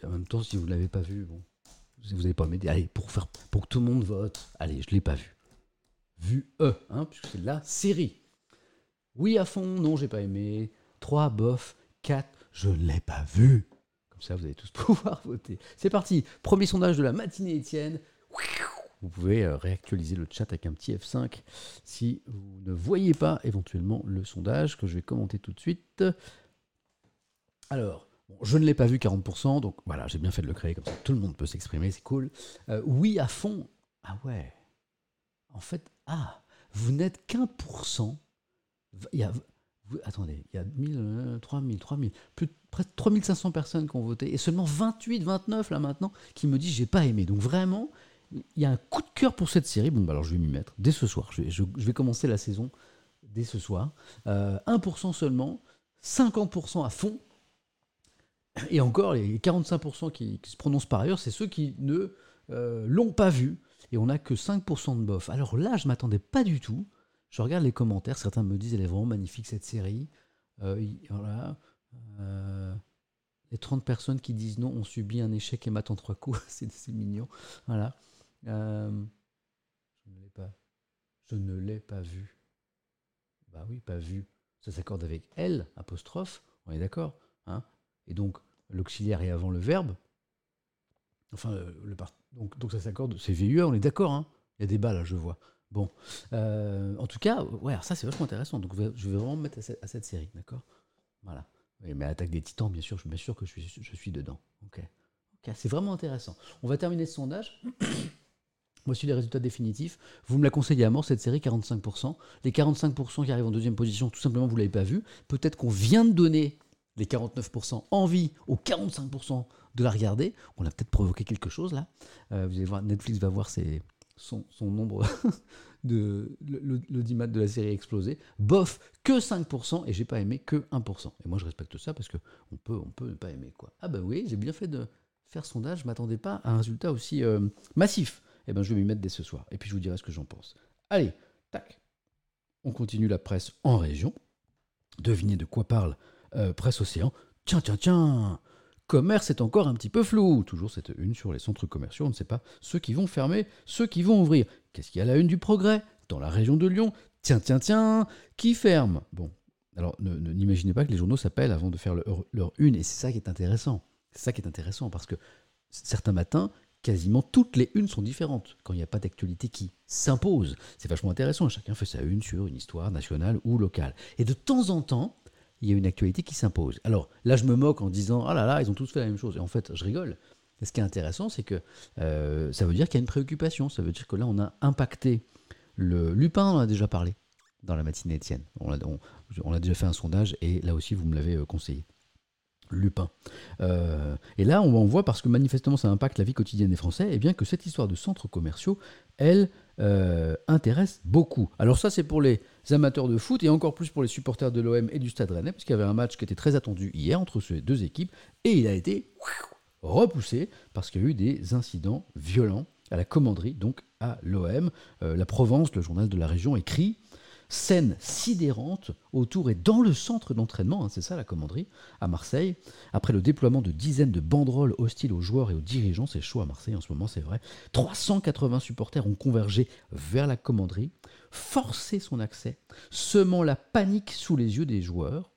en même temps, si vous ne l'avez pas vu, bon, vous n'allez pas m'aider. Allez, pour, faire, pour que tout le monde vote. Allez, je ne l'ai pas vu. Vu E, hein, puisque c'est la série. Oui à fond, non, j'ai pas aimé. 3, bof. 4, je ne l'ai pas vu. Comme ça, vous allez tous pouvoir voter. C'est parti. Premier sondage de la matinée, Étienne. Vous pouvez euh, réactualiser le chat avec un petit F5 si vous ne voyez pas éventuellement le sondage que je vais commenter tout de suite. Alors, je ne l'ai pas vu 40%, donc voilà, j'ai bien fait de le créer comme ça. Tout le monde peut s'exprimer, c'est cool. Euh, oui, à fond. Ah ouais. En fait, ah, vous n'êtes qu'un pour cent. Attendez, il y a 1000, 3000, 3000, plus, presque 3500 personnes qui ont voté et seulement 28, 29 là maintenant qui me disent j'ai pas aimé. Donc vraiment, il y a un coup de cœur pour cette série. Bon, bah alors je vais m'y mettre dès ce soir. Je vais, commencer la saison dès ce soir. 1% euh, seulement, 50% à fond. Et encore, les 45% qui, se prononcent par ailleurs, c'est ceux qui ne euh, l'ont pas vu. Et on n'a que 5% de bof. Alors là, je m'attendais pas du tout. Je regarde les commentaires, certains me disent elle est vraiment magnifique cette série. Euh, voilà. Euh, les 30 personnes qui disent non ont subi un échec et matent en trois coups. c'est mignon. Voilà. je ne l'ai pas. Je ne l'ai pas vu. Bah oui, pas vu. Ça s'accorde avec elle, apostrophe. On est d'accord. Hein et donc l'auxiliaire est avant le verbe. Enfin, le, donc, ça s'accorde, c'est VUE, on est d'accord, hein il y a des bas là, je vois. Bon, euh, en tout cas, ouais, ça c'est vachement intéressant. Donc je vais vraiment me mettre à cette, série, d'accord? Voilà. mais Attaque des Titans, bien sûr, je suis bien sûr que je suis, dedans. Ok. Ok, c'est vraiment intéressant. On va terminer ce sondage. Voici les résultats définitifs. Vous me la conseillez à mort, cette série, 45%. Les 45% qui arrivent en deuxième position, tout simplement, vous ne l'avez pas vu. Peut-être qu'on vient de donner les 49% envie aux 45% de la regarder, on a peut-être provoqué quelque chose là. Euh, vous allez voir, Netflix va voir son nombre de l'audimat de la série explosé. Bof, que 5%, et j'ai pas aimé que 1%. Et moi, je respecte ça parce que on peut, on peut ne pas aimer. quoi. Ah bah oui, j'ai bien fait de faire sondage, je m'attendais pas à un résultat aussi euh, massif. Eh ben, je vais m'y mettre dès ce soir, et puis je vous dirai ce que j'en pense. Allez, tac. On continue la presse en région. Devinez de quoi parle euh, Presse Océan. Tiens, tiens, tiens Commerce est encore un petit peu flou. Toujours cette une sur les centres commerciaux. On ne sait pas ceux qui vont fermer, ceux qui vont ouvrir. Qu'est-ce qu'il y a à la une du progrès Dans la région de Lyon? Tiens, tiens, tiens Qui ferme? Bon. Alors, n'imaginez pas que les journaux s'appellent avant de faire leur, leur une. Et c'est ça qui est intéressant. C'est ça qui est intéressant parce que certains matins, quasiment toutes les unes sont différentes quand il n'y a pas d'actualité qui s'impose. C'est vachement intéressant. Chacun fait sa une sur une histoire nationale ou locale. Et de temps en temps, il y a une actualité qui s'impose. Alors là, je me moque en disant Ah là là, ils ont tous fait la même chose. Et en fait, je rigole. ce qui est intéressant, c'est que euh, ça veut dire qu'il y a une préoccupation. Ça veut dire que là, on a impacté le Lupin, on en a déjà parlé dans la matinée Étienne. On a, on a déjà fait un sondage et là aussi, vous me l'avez euh, conseillé. Lupin. Euh, et là, on voit, parce que manifestement ça impacte la vie quotidienne des Français, et eh bien que cette histoire de centres commerciaux, elle euh, intéresse beaucoup. Alors ça, c'est pour les amateurs de foot, et encore plus pour les supporters de l'OM et du Stade Rennais, parce qu'il y avait un match qui était très attendu hier entre ces deux équipes, et il a été repoussé, parce qu'il y a eu des incidents violents à la commanderie, donc à l'OM. Euh, la Provence, le journal de la région, écrit scène sidérante autour et dans le centre d'entraînement, hein, c'est ça la commanderie, à Marseille. Après le déploiement de dizaines de banderoles hostiles aux joueurs et aux dirigeants, c'est chaud à Marseille en ce moment, c'est vrai. 380 supporters ont convergé vers la commanderie, forcé son accès, semant la panique sous les yeux des joueurs.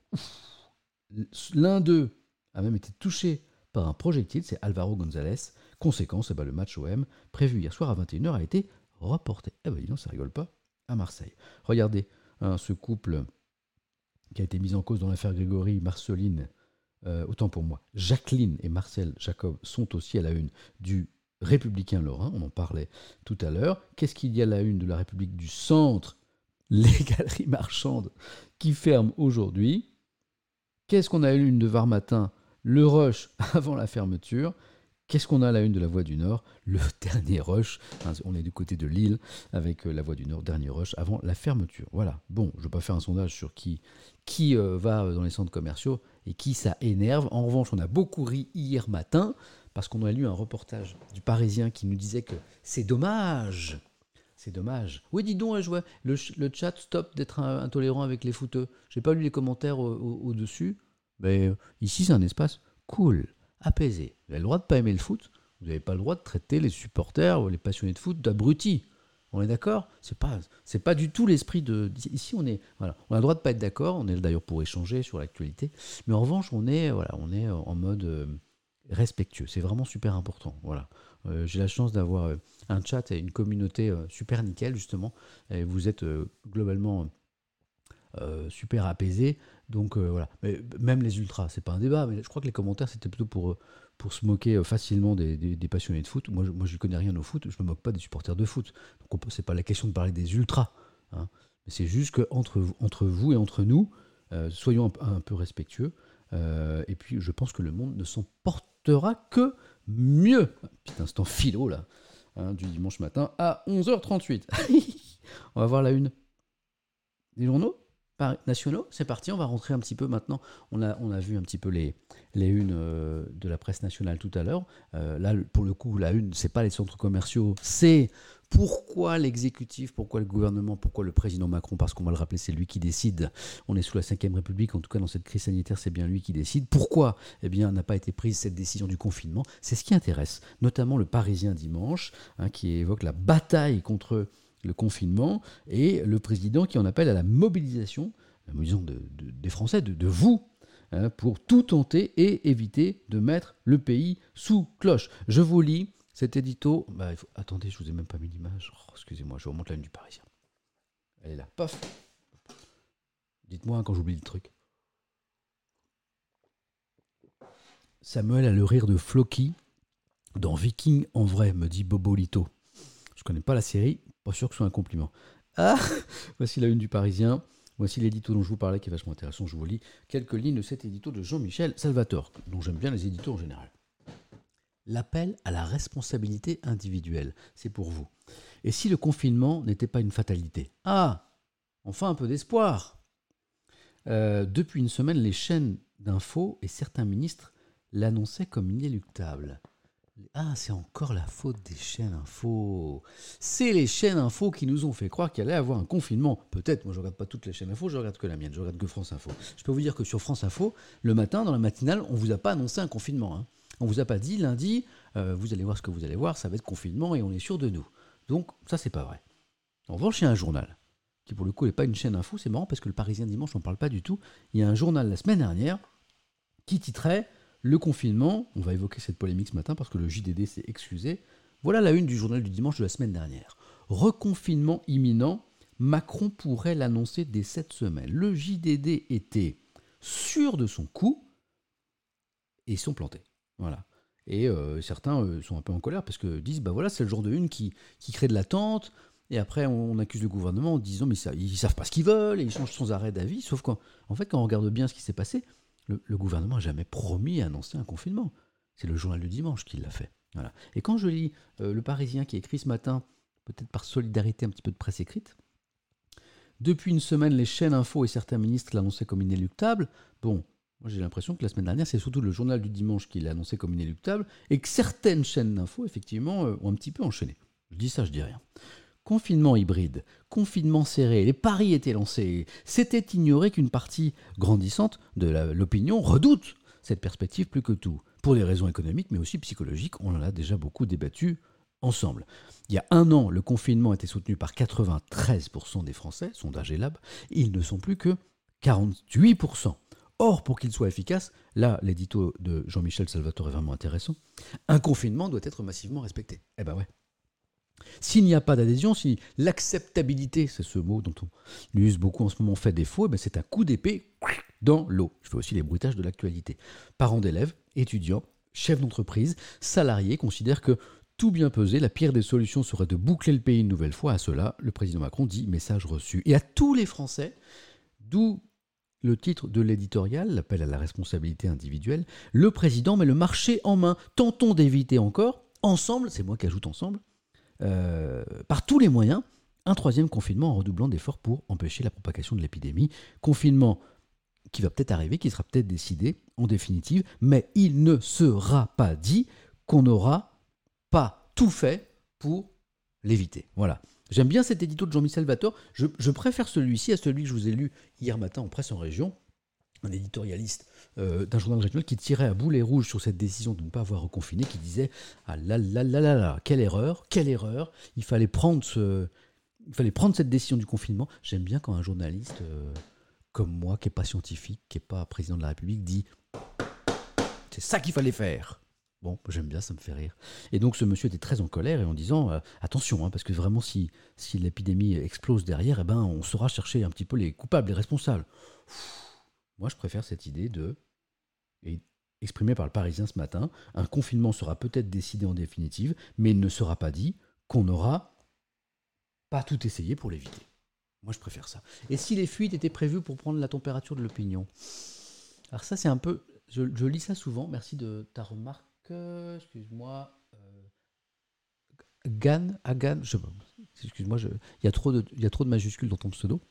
L'un d'eux a même été touché par un projectile, c'est Alvaro González. Conséquence, eh ben, le match OM, prévu hier soir à 21h, a été reporté. Eh ben dis donc, ça rigole pas à Marseille. Regardez hein, ce couple qui a été mis en cause dans l'affaire Grégory, Marceline, euh, autant pour moi, Jacqueline et Marcel Jacob sont aussi à la une du Républicain Lorrain, on en parlait tout à l'heure. Qu'est-ce qu'il y a à la une de la République du Centre Les galeries marchandes qui ferment aujourd'hui? Qu'est-ce qu'on a à la une de Var Matin Le rush avant la fermeture. Qu'est-ce qu'on a à la une de la Voie du Nord? Le dernier rush. on est du côté de Lille avec euh, la Voie du Nord, dernier rush avant la fermeture. Voilà. Bon, je ne vais pas faire un sondage sur qui, qui euh, va euh, dans les centres commerciaux et qui ça énerve. En revanche, on a beaucoup ri hier matin parce qu'on a lu un reportage du Parisien qui nous disait que c'est dommage. C'est dommage. Oui, dis donc, je le, chat stop d'être intolérant avec les footeux. J'ai pas lu les commentaires au-dessus. mais ici, c'est un espace cool apaisé. Vous avez le droit de ne pas aimer le foot, vous n'avez pas le droit de traiter les supporters ou les passionnés de foot d'abrutis. On est d'accord? C'est pas pas du tout l'esprit de ici on est voilà, on a le droit de pas être d'accord, on est d'ailleurs pour échanger sur l'actualité, mais en revanche, on est voilà, on est en mode euh, respectueux, c'est vraiment super important. Voilà. Euh, j'ai la chance d'avoir euh, un chat et une communauté super nickel justement et vous êtes globalement super apaisés. Donc euh, voilà, mais même les ultras, c'est pas un débat, mais je crois que les commentaires c'était plutôt pour, pour se moquer euh, facilement des, passionnés de foot. Moi, je, moi, connais rien au foot, je me moque pas des supporters de foot. Donc c'est pas la question de parler des ultras, hein. mais c'est juste que entre, vous et entre nous, euh, soyons un, peu respectueux. et puis je pense que le monde ne s'en portera que mieux. petit instant philo là, hein, du dimanche matin à 11h38. On va voir la une des journaux? Nationaux. C'est parti, on va rentrer un petit peu maintenant. On a, on a vu un petit peu les, les unes euh, de la presse nationale tout à l'heure. Euh, là, pour le coup, la une, c'est pas les centres commerciaux, c'est pourquoi l'exécutif, pourquoi le gouvernement, pourquoi le président Macron, parce qu'on va le rappeler, c'est lui qui décide. On est sous la Ve République, en tout cas dans cette crise sanitaire, c'est bien lui qui décide. Pourquoi Eh bien, n'a pas été prise cette décision du confinement? C'est ce qui intéresse, notamment le Parisien dimanche, hein, qui évoque la bataille contre le confinement, et le président qui en appelle à la mobilisation, la mobilisation des Français, de, vous, hein, pour tout tenter et éviter de mettre le pays sous cloche. Je vous lis cet édito. Bah, attendez, je vous ai même pas mis l'image. Oh, excusez-moi, je remonte la ligne du Parisien. Elle est là. Paf Dites-moi quand j'oublie le truc. Samuel a le rire de Floki dans Viking en vrai, me dit Bobolito. Je connais pas la série, sûr que ce soit un compliment. Ah Voici la une du Parisien. Voici l'édito dont je vous parlais qui est vachement intéressant. Je vous lis quelques lignes de cet édito de Jean-Michel Salvatore, dont j'aime bien les éditos en général. L'appel à la responsabilité individuelle, c'est pour vous. Et si le confinement n'était pas une fatalité? Ah Enfin un peu d'espoir euh, Depuis une semaine, les chaînes d'infos et certains ministres l'annonçaient comme inéluctable. Ah, c'est encore la faute des chaînes info. C'est les chaînes info qui nous ont fait croire qu'il allait avoir un confinement. Peut-être, moi je regarde pas toutes les chaînes info, je regarde que la mienne, je regarde que France Info. Je peux vous dire que sur France Info, le matin, dans la matinale, on vous a pas annoncé un confinement. Hein. On vous a pas dit lundi, euh, vous allez voir ce que vous allez voir, ça va être confinement et on est sûr de nous. Donc ça c'est pas vrai. En revanche, il y a un journal qui pour le coup n'est pas une chaîne info. C'est marrant parce que le Parisien dimanche, on parle pas du tout. Il y a un journal la semaine dernière qui titrait le confinement, on va évoquer cette polémique ce matin parce que le JDD s'est excusé. Voilà la une du journal du dimanche de la semaine dernière. Reconfinement imminent, Macron pourrait l'annoncer dès cette semaine. Le JDD était sûr de son coup et ils sont plantés. Voilà. Et euh, certains euh, sont un peu en colère parce que disent bah voilà, c'est le genre de une qui, qui crée de l'attente. Et après, on, accuse le gouvernement en disant mais ça, ils savent pas ce qu'ils veulent et ils changent sans arrêt d'avis. Sauf qu'en en fait, quand on regarde bien ce qui s'est passé, le, gouvernement n'a jamais promis à annoncer un confinement. C'est le journal du dimanche qui l'a fait. Et quand je lis euh, Le Parisien qui écrit ce matin, peut-être par solidarité un petit peu de presse écrite, depuis une semaine, les chaînes info et certains ministres l'annonçaient comme inéluctable. Bon, moi j'ai l'impression que la semaine dernière, c'est surtout le journal du dimanche qui l'a annoncé comme inéluctable, et que certaines chaînes d'info, effectivement, euh, ont un petit peu enchaîné. Je dis ça, je dis rien. Confinement hybride, confinement serré, les paris étaient lancés. C'était ignoré qu'une partie grandissante de l'opinion redoute cette perspective plus que tout. Pour des raisons économiques, mais aussi psychologiques, on en a déjà beaucoup débattu ensemble. Il y a un an, le confinement était soutenu par 93% des Français, sondage Elab, ils ne sont plus que 48%. Or, pour qu'il soit efficace, là, l'édito de Jean-Michel Salvatore est vraiment intéressant, un confinement doit être massivement respecté. Eh ben ouais. S'il n'y a pas d'adhésion, si l'acceptabilité, c'est ce mot dont on use beaucoup en ce moment, fait défaut, eh ben, c'est un coup d'épée dans l'eau. Je fais aussi les bruitages de l'actualité. Parents d'élèves, étudiants, chefs d'entreprise, salariés considèrent que tout bien pesé, la pire des solutions serait de boucler le pays une nouvelle fois. À cela, le président Macron dit message reçu. Et à tous les Français, d'où le titre de l'éditorial, l'appel à la responsabilité individuelle, le président met le marché en main. Tentons d'éviter encore, ensemble, c'est moi qui ajoute ensemble, euh, par tous les moyens un troisième confinement en redoublant d'efforts pour empêcher la propagation de l'épidémie. Confinement qui va peut-être arriver, qui sera peut-être décidé en définitive, mais il ne sera pas dit qu'on n'aura pas tout fait pour l'éviter. Voilà. J'aime bien cet édito de Jean-Michel Salvatore. Je, je préfère celui-ci à celui que je vous ai lu hier matin en presse en région un éditorialiste euh, d'un journal régional qui tirait à boulet rouge sur cette décision de ne pas avoir reconfiné, qui disait Ah là là là là là, quelle erreur, quelle erreur, il fallait prendre, cette décision du confinement. J'aime bien quand un journaliste euh, comme moi, qui n'est pas scientifique, qui n'est pas président de la République, dit C'est ça qu'il fallait faire. Bon, j'aime bien, ça me fait rire. Et donc ce monsieur était très en colère et en disant euh, attention, hein, parce que vraiment si, si l'épidémie explose derrière, eh ben, on saura chercher un petit peu les coupables, les responsables. Moi, je préfère cette idée de, exprimée par le Parisien ce matin, un confinement sera peut-être décidé en définitive, mais il ne sera pas dit qu'on n'aura pas tout essayé pour l'éviter. Moi, je préfère ça. Et si les fuites étaient prévues pour prendre la température de l'opinion? Alors ça, c'est un peu... Je, lis ça souvent. Merci de ta remarque. Excuse-moi. Euh, Gan, Agan, je excuse-moi, il y a trop de majuscules dans ton pseudo.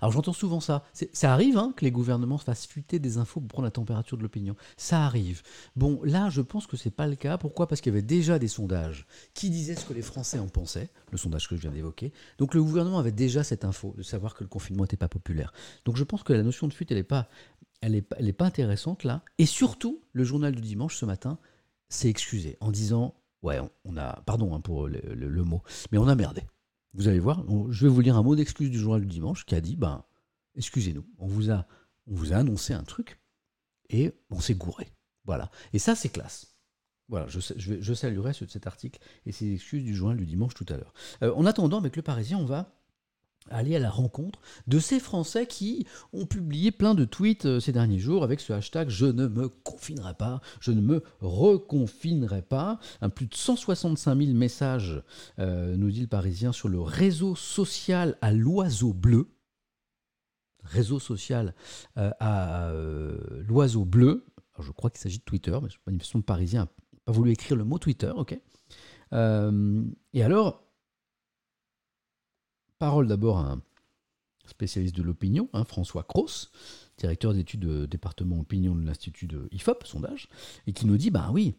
Alors j'entends souvent ça. Ça arrive hein, que les gouvernements fassent fuiter des infos pour prendre la température de l'opinion. Ça arrive. Bon, là, je pense que c'est pas le cas. Pourquoi? Parce qu'il y avait déjà des sondages qui disaient ce que les Français en pensaient, le sondage que je viens d'évoquer. Donc le gouvernement avait déjà cette info de savoir que le confinement n'était pas populaire. Donc je pense que la notion de fuite, elle n'est pas, elle est, pas intéressante là. Et surtout, le journal du dimanche ce matin s'est excusé en disant, ouais, on, a, pardon hein, pour le mot, mais on a merdé. Vous allez voir, je vais vous lire un mot d'excuse du journal du dimanche qui a dit ben, excusez-nous, on vous a, on vous a annoncé un truc et on s'est gouré. Voilà. Et ça, c'est classe. Voilà, je, saluerai cet article et ces excuses du journal du dimanche tout à l'heure. Euh, en attendant, avec le Parisien, on va aller à la rencontre de ces Français qui ont publié plein de tweets euh, ces derniers jours avec ce hashtag Je ne me confinerai pas, je ne me reconfinerai pas. Un plus de 165 000 messages, euh, nous dit le Parisien, sur le réseau social à l'oiseau bleu. Réseau social euh, à l'oiseau bleu. je crois qu'il s'agit de Twitter, mais manifestement le Parisien pas voulu écrire le mot Twitter, ok Et alors, parole d'abord à un spécialiste de l'opinion, hein, François Cross, directeur d'études de département opinion de l'Institut de IFOP, sondage, et qui nous dit, bah oui,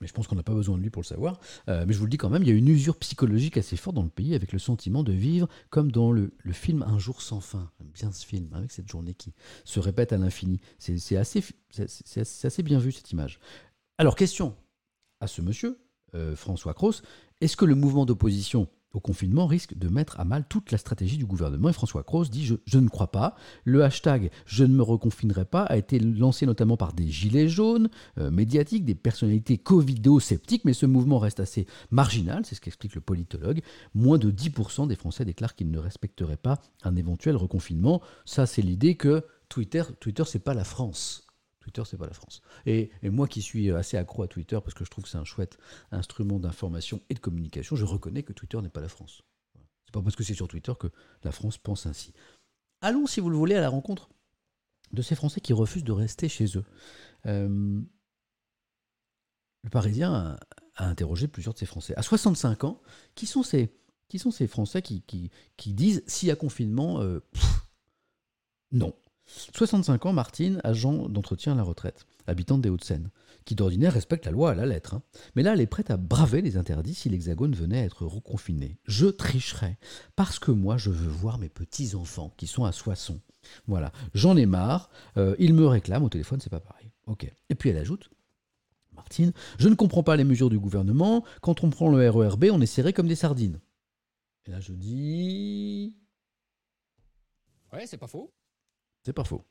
mais je pense qu'on n'a pas besoin de lui pour le savoir. Euh, mais je vous le dis quand même, il y a une usure psychologique assez forte dans le pays avec le sentiment de vivre comme dans le, film Un jour sans fin. J'aime bien ce film, avec cette journée qui se répète à l'infini. C'est assez, assez, bien vu cette image. Alors, question à ce monsieur, euh, François Cross, est-ce que le mouvement d'opposition au confinement risque de mettre à mal toute la stratégie du gouvernement. Et François Cross dit je, ne crois pas. Le hashtag je ne me reconfinerai pas a été lancé notamment par des gilets jaunes euh, médiatiques, des personnalités covido-sceptiques, mais ce mouvement reste assez marginal, c'est ce qu'explique le politologue. Moins de 10% des Français déclarent qu'ils ne respecteraient pas un éventuel reconfinement. Ça, c'est l'idée que Twitter, Twitter, c'est pas la France. Twitter, c'est pas la France. Et, moi qui suis assez accro à Twitter parce que je trouve que c'est un chouette instrument d'information et de communication, je reconnais que Twitter n'est pas la France. C'est pas parce que c'est sur Twitter que la France pense ainsi. Allons, si vous le voulez, à la rencontre de ces Français qui refusent de rester chez eux. Euh, le Parisien a, interrogé plusieurs de ces Français. À 65 ans, qui sont ces, qui sont ces Français qui, qui, disent s'il y a confinement, euh, non. 65 ans, Martine, agent d'entretien à la retraite, habitante des Hauts-de-Seine, qui d'ordinaire respecte la loi à la lettre. Hein. Mais là, elle est prête à braver les interdits si l'Hexagone venait à être reconfiné. Je tricherais, parce que moi, je veux voir mes petits-enfants qui sont à Soissons. Voilà, j'en ai marre, euh, ils me réclament au téléphone, c'est pas pareil. Ok. Et puis elle ajoute, Martine, je ne comprends pas les mesures du gouvernement, quand on prend le RERB, on est serré comme des sardines. Et là, je dis... Ouais, c'est pas faux. C'est pas faux.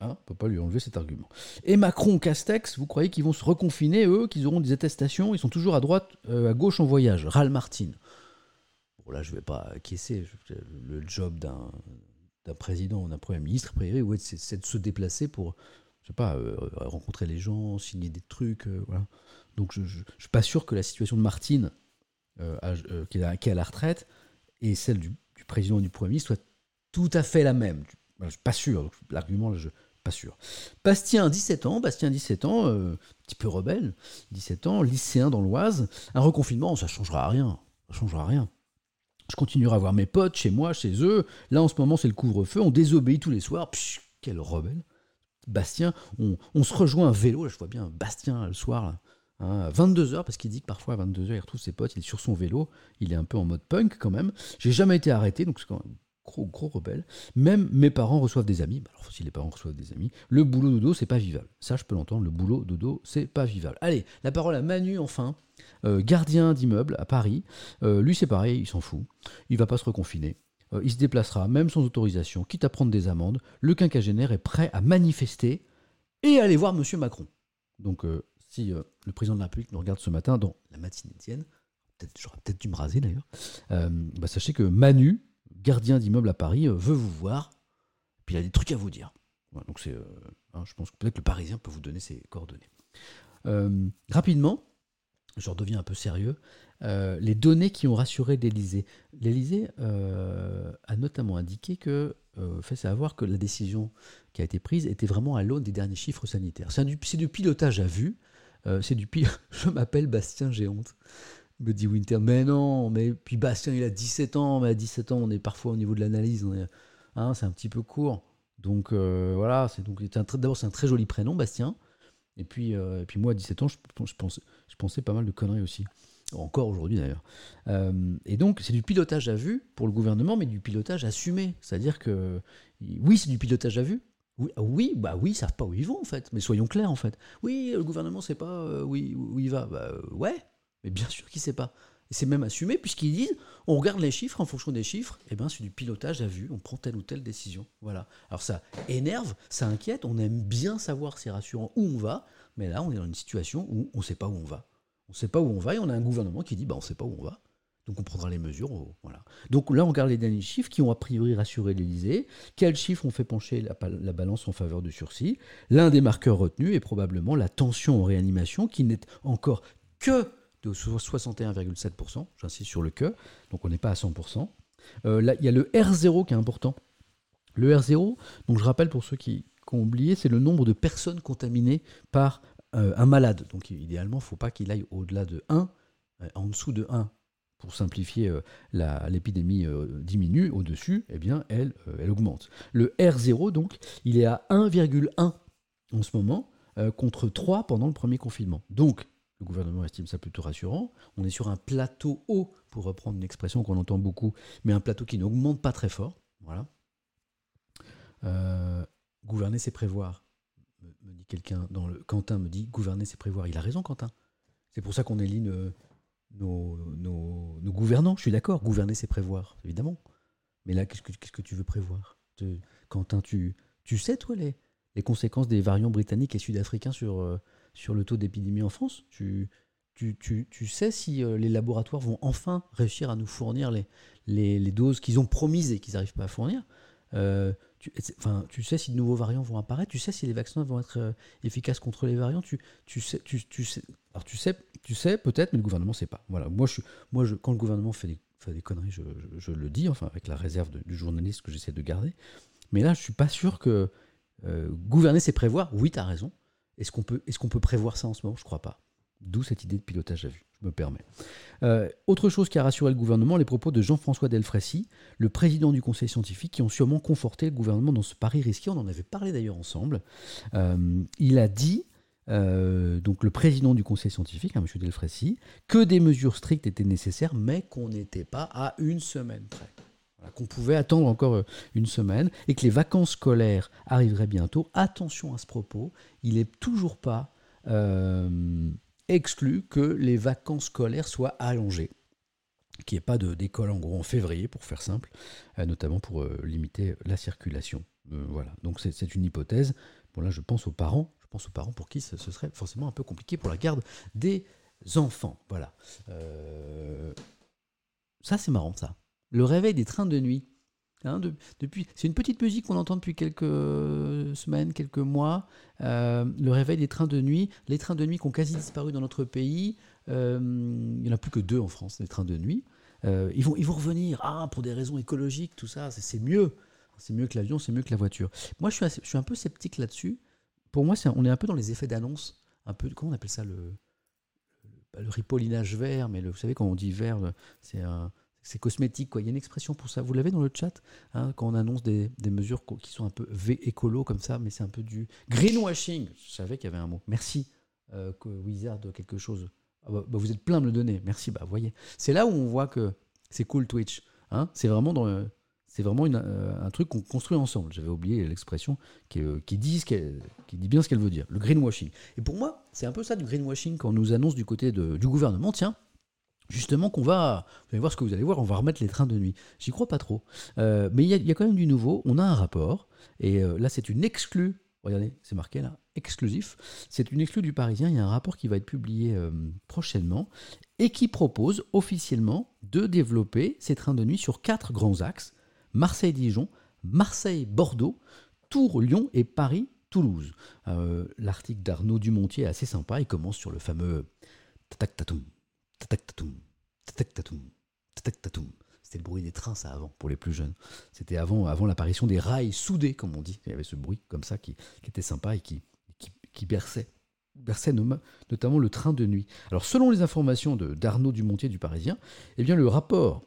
Hein on ne peut pas lui enlever cet argument. Et Macron, Castex, vous croyez qu'ils vont se reconfiner, eux, qu'ils auront des attestations Ils sont toujours à droite, euh, à gauche en voyage. Ral Martin. Bon, là, je ne vais pas acquiescer. Le job d'un président ou d'un premier ministre, privé, c'est de se déplacer pour, je sais pas, euh, rencontrer les gens, signer des trucs. Euh, voilà. Donc, je ne suis pas sûr que la situation de Martine, qui, est à, la retraite, et celle du, du président et du premier ministre soit tout à fait la même. Suis pas sûr. L'argument, je pas sûr. Bastien, 17 ans, Bastien, 17 ans, euh, un petit peu rebelle, 17 ans, lycéen dans l'Oise. Un reconfinement, ça changera rien. Ça changera rien. Je continuerai à voir mes potes chez moi, chez eux. Là, en ce moment, c'est le couvre-feu. On désobéit tous les soirs. Psh, quel rebelle. Bastien, on, se rejoint à vélo. Là, je vois bien Bastien le soir, à 22h, hein, parce qu'il dit que parfois à 22h, il retrouve ses potes, il est sur son vélo, il est un peu en mode punk quand même. J'ai jamais été arrêté, donc c'est quand gros, gros rebelle. Même mes parents reçoivent des amis. Bah, alors, si les parents reçoivent des amis, le boulot dodo, c'est pas vivable. Ça, je peux l'entendre. Le boulot dodo, c'est pas vivable. Allez, la parole à Manu, enfin. Euh, gardien d'immeuble à Paris. Euh, lui, c'est pareil, il s'en fout. Il va pas se reconfiner. Euh, il se déplacera, même sans autorisation, quitte à prendre des amendes. Le quinquagénaire est prêt à manifester et aller voir Monsieur Macron. Donc, si le président de la République nous regarde ce matin dans la matinée tienne, j'aurais peut-être dû me raser d'ailleurs, bah, sachez que Manu, gardien d'immeuble à Paris euh, veut vous voir, puis il a des trucs à vous dire. donc c'est, euh, hein, je pense que peut-être le Parisien peut vous donner ses coordonnées. Euh, rapidement, je redeviens un peu sérieux, les données qui ont rassuré l'Elysée. L'Elysée a notamment indiqué que, fait savoir que la décision qui a été prise était vraiment à l'aune des derniers chiffres sanitaires. C'est du, pilotage à vue. c'est du pire. Je m'appelle Bastien Géonte me dit Winter, mais non, mais puis Bastien il a 17 ans, mais à 17 ans on est parfois au niveau de l'analyse, hein, c'est un petit peu court. Donc euh, voilà, c'est donc d'abord c'est un très joli prénom Bastien, et puis euh, et puis moi à 17 ans je, je, pensais, je pensais pas mal de conneries aussi, encore aujourd'hui d'ailleurs. Euh, et donc c'est du pilotage à vue pour le gouvernement, mais du pilotage assumé, c'est-à-dire que oui c'est du pilotage à vue, oui, ah oui, bah oui, ils savent pas où ils vont en fait. Mais soyons clairs en fait. Oui, le gouvernement sait pas où, où, il va. Bah, ouais, mais bien sûr qu'il ne sait pas. Et c'est même assumé, puisqu'ils disent on regarde les chiffres, en fonction des chiffres, et eh ben c'est du pilotage à vue, on prend telle ou telle décision. Voilà. Alors ça énerve, ça inquiète, on aime bien savoir, c'est rassurant, où on va, mais là on est dans une situation où on ne sait pas où on va. On ne sait pas où on va, et on a un gouvernement qui dit bah, on ne sait pas où on va. Donc on prendra les mesures. Voilà. Donc là, on regarde les derniers chiffres qui ont a priori rassuré l'Elysée. Quels chiffres ont fait pencher la, la, balance en faveur du sursis? L'un des marqueurs retenus est probablement la tension en réanimation qui n'est encore que de 61,7%, j'insiste sur le que, donc on n'est pas à 100%. Euh, là, il y a le R0 qui est important. Le R0, donc je rappelle pour ceux qui, ont oublié, c'est le nombre de personnes contaminées par euh, un malade. Donc idéalement, il ne faut pas qu'il aille au-delà de 1, euh, en dessous de 1. Pour simplifier, l'épidémie diminue, au-dessus, eh bien, elle, elle augmente. Le R0, donc, il est à 1,1 en ce moment, contre 3 pendant le premier confinement. Donc, le gouvernement estime ça plutôt rassurant. On est sur un plateau haut, pour reprendre une expression qu'on entend beaucoup, mais un plateau qui n'augmente pas très fort. Voilà. Euh, gouverner, c'est prévoir, me, dit quelqu'un. Dans le Quentin me dit gouverner, c'est prévoir. Il a raison, Quentin. C'est pour ça qu'on élit nos, gouvernants. Je suis d'accord. Gouverner, c'est prévoir, évidemment. Mais là, qu'est-ce que, tu veux prévoir? Quentin, tu, sais, toi, les, les conséquences des variants britanniques et sud-africains sur, euh, sur le taux d'épidémie en France tu, tu, tu, tu sais si euh, les laboratoires vont enfin réussir à nous fournir les, les, doses qu'ils ont promises et qu'ils n'arrivent pas à fournir Euh, tu, enfin, tu sais si de nouveaux variants vont apparaître, tu sais si les vaccins vont être euh, efficaces contre les variants, tu, tu sais, tu, tu sais, alors tu sais, tu sais peut-être, mais le gouvernement ne sait pas. Voilà, moi, je, moi je, quand le gouvernement fait des, fait des conneries, je, je- le dis, enfin avec la réserve du journaliste que j'essaie de garder. Mais là, je suis pas sûr que gouverner, c'est prévoir. Oui, tu as raison. Est-ce qu'on peut, est qu'on peut prévoir ça en ce moment? Je crois pas. D'où cette idée de pilotage à vue, je me permets. Euh, autre chose qui a rassuré le gouvernement, les propos de Jean-François Delfrécy, le président du conseil scientifique, qui ont sûrement conforté le gouvernement dans ce pari risqué. On en avait parlé d'ailleurs ensemble. Euh, il a dit, euh, donc le président du conseil scientifique, hein, M. Delfrécy, que des mesures strictes étaient nécessaires, mais qu'on n'était pas à une semaine près. Qu'on pouvait attendre encore euh, une semaine et que les vacances scolaires arriveraient bientôt. Attention à ce propos, il n'est toujours pas euh, exclu que les vacances scolaires soient allongées. Qu'il n'y ait pas d'école en gros en février, pour faire simple, euh, notamment pour limiter la circulation. Voilà, donc c'est une hypothèse. Bon là, je pense aux parents, je pense aux parents pour qui ce, ce serait forcément un peu compliqué pour la garde des enfants. Voilà. Ça, c'est marrant, ça. Le réveil des trains de nuit. Hein, de- depuis, c'est une petite musique qu'on entend depuis quelques semaines, quelques mois. Euh, le réveil des trains de nuit. Les trains de nuit qui ont quasi disparu dans notre pays. Euh, il n'y en a plus que deux en France, les trains de nuit. Euh, ils, vont, revenir. Ah, pour des raisons écologiques, tout ça, c'est, mieux. C'est mieux que l'avion, c'est mieux que la voiture. Moi, je suis, un peu sceptique là-dessus. Pour moi, on est un peu dans les effets d'annonce. Un peu, comment on appelle ça le, le, ripollinage vert, mais vous savez, quand on dit vert, c'est un, c'est cosmétique. Quoi. Il y a une expression pour ça. Vous l'avez dans le chat hein, Quand on annonce des, mesures qui sont un peu V écolo comme ça, mais c'est un peu du greenwashing. Je savais qu'il y avait un mot. Merci, euh, que Wizard quelque chose. Ah bah, bah, vous êtes plein de me le donner. Merci, bah voyez. C'est là où on voit que c'est cool Twitch. Hein c'est vraiment euh, un truc qu'on construit ensemble. J'avais oublié l'expression qui, euh, dit ce dit bien ce qu'elle veut dire. Le greenwashing. Et pour moi, c'est un peu ça du greenwashing quand on nous annonce du côté du gouvernement, tiens, justement qu'on va, vous allez voir ce que vous allez voir, on va remettre les trains de nuit. J'y crois pas trop. Euh, mais il y, a- quand même du nouveau. On a un rapport. Et euh, là, c'est une exclue. Regardez, c'est marqué là, exclusif. C'est une exclue du Parisien. Il y a un rapport qui va être publié euh, prochainement et qui propose officiellement de développer ces trains de nuit sur quatre grands axes Marseille-Dijon, Marseille-Bordeaux, Tours-Lyon et Paris-Toulouse. L'article d'Arnaud Dumontier est assez sympa. Il commence sur le fameux tatak tatoum, tatak tatoum, tatak tatoum, tatak tatoum. C'était le bruit des trains, ça, avant, pour les plus jeunes. C'était avant, avant l'apparition des rails soudés, comme on dit. Il y avait ce bruit comme ça qui, était sympa et qui, qui, qui berçait, berçait notamment le train de nuit. Alors, selon les informations d'Arnaud Dumontier du Parisien, eh bien, le rapport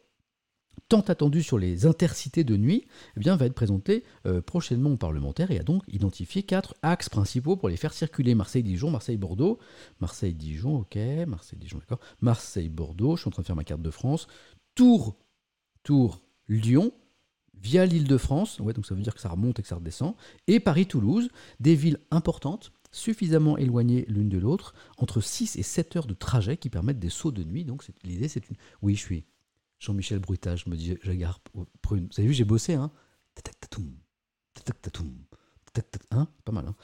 tant attendu sur les intercités de nuit eh bien, va être présenté euh, prochainement aux parlementaires et a donc identifié quatre axes principaux pour les faire circuler. Marseille-Dijon, Marseille-Bordeaux, Marseille-Dijon, ok, Marseille-Dijon, d'accord, Marseille-Bordeaux, je suis en train de faire ma carte de France, Tours, Tours, Lyon, via l'île de France, ouais, donc ça veut dire que ça remonte et que ça redescend, et Paris-Toulouse, des villes importantes, suffisamment éloignées l'une de l'autre, entre 6 et 7 heures de trajet qui permettent des sauts de nuit. Donc l'idée, c'est une... Oui, je suis Jean-Michel Brutage, je me dis, j'agarre prune. Vous avez vu, j'ai bossé, hein. Hein Pas mal, hein.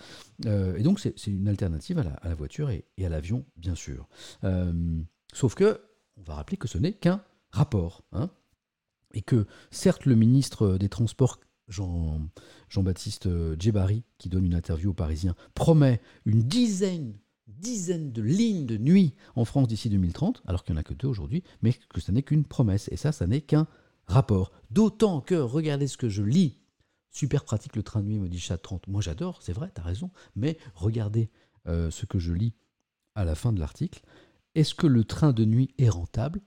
Euh, Et donc c'est une alternative à la, voiture et, à l'avion, bien sûr. Euh, sauf que, on va rappeler que ce n'est qu'un rapport, hein. Et que certes le ministre des Transports Jean, Jean-Baptiste euh, Djebari, qui donne une interview aux Parisiens, promet une dizaine, dizaine de lignes de nuit en France d'ici 2030, alors qu'il n'y en a que deux aujourd'hui, mais que ce n'est qu'une promesse. Et ça, ça n'est qu'un rapport. D'autant que, regardez ce que je lis, super pratique le train de nuit, me dit Chat 30. Moi j'adore, c'est vrai, t'as raison, mais regardez euh, ce que je lis à la fin de l'article. Est-ce que le train de nuit est rentable?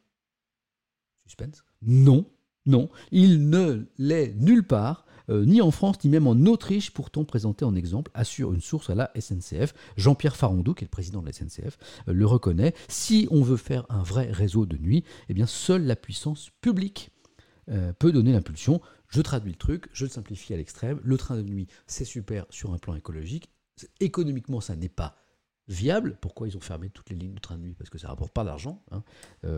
Suspense. Non, non, il ne l'est nulle part, euh, ni en France, ni même en Autriche, pourtant présenté en exemple, assure une source à la SNCF. Jean-Pierre Farandou, qui est le président de la SNCF, euh, le reconnaît. Si on veut faire un vrai réseau de nuit, eh bien, seule la puissance publique euh, peut donner l'impulsion. Je traduis le truc, je le simplifie à l'extrême. Le train de nuit, c'est super sur un plan écologique. Économiquement, ça n'est pas viable. Pourquoi ils ont fermé toutes les lignes de train de nuit? Parce que ça rapporte pas d'argent, hein,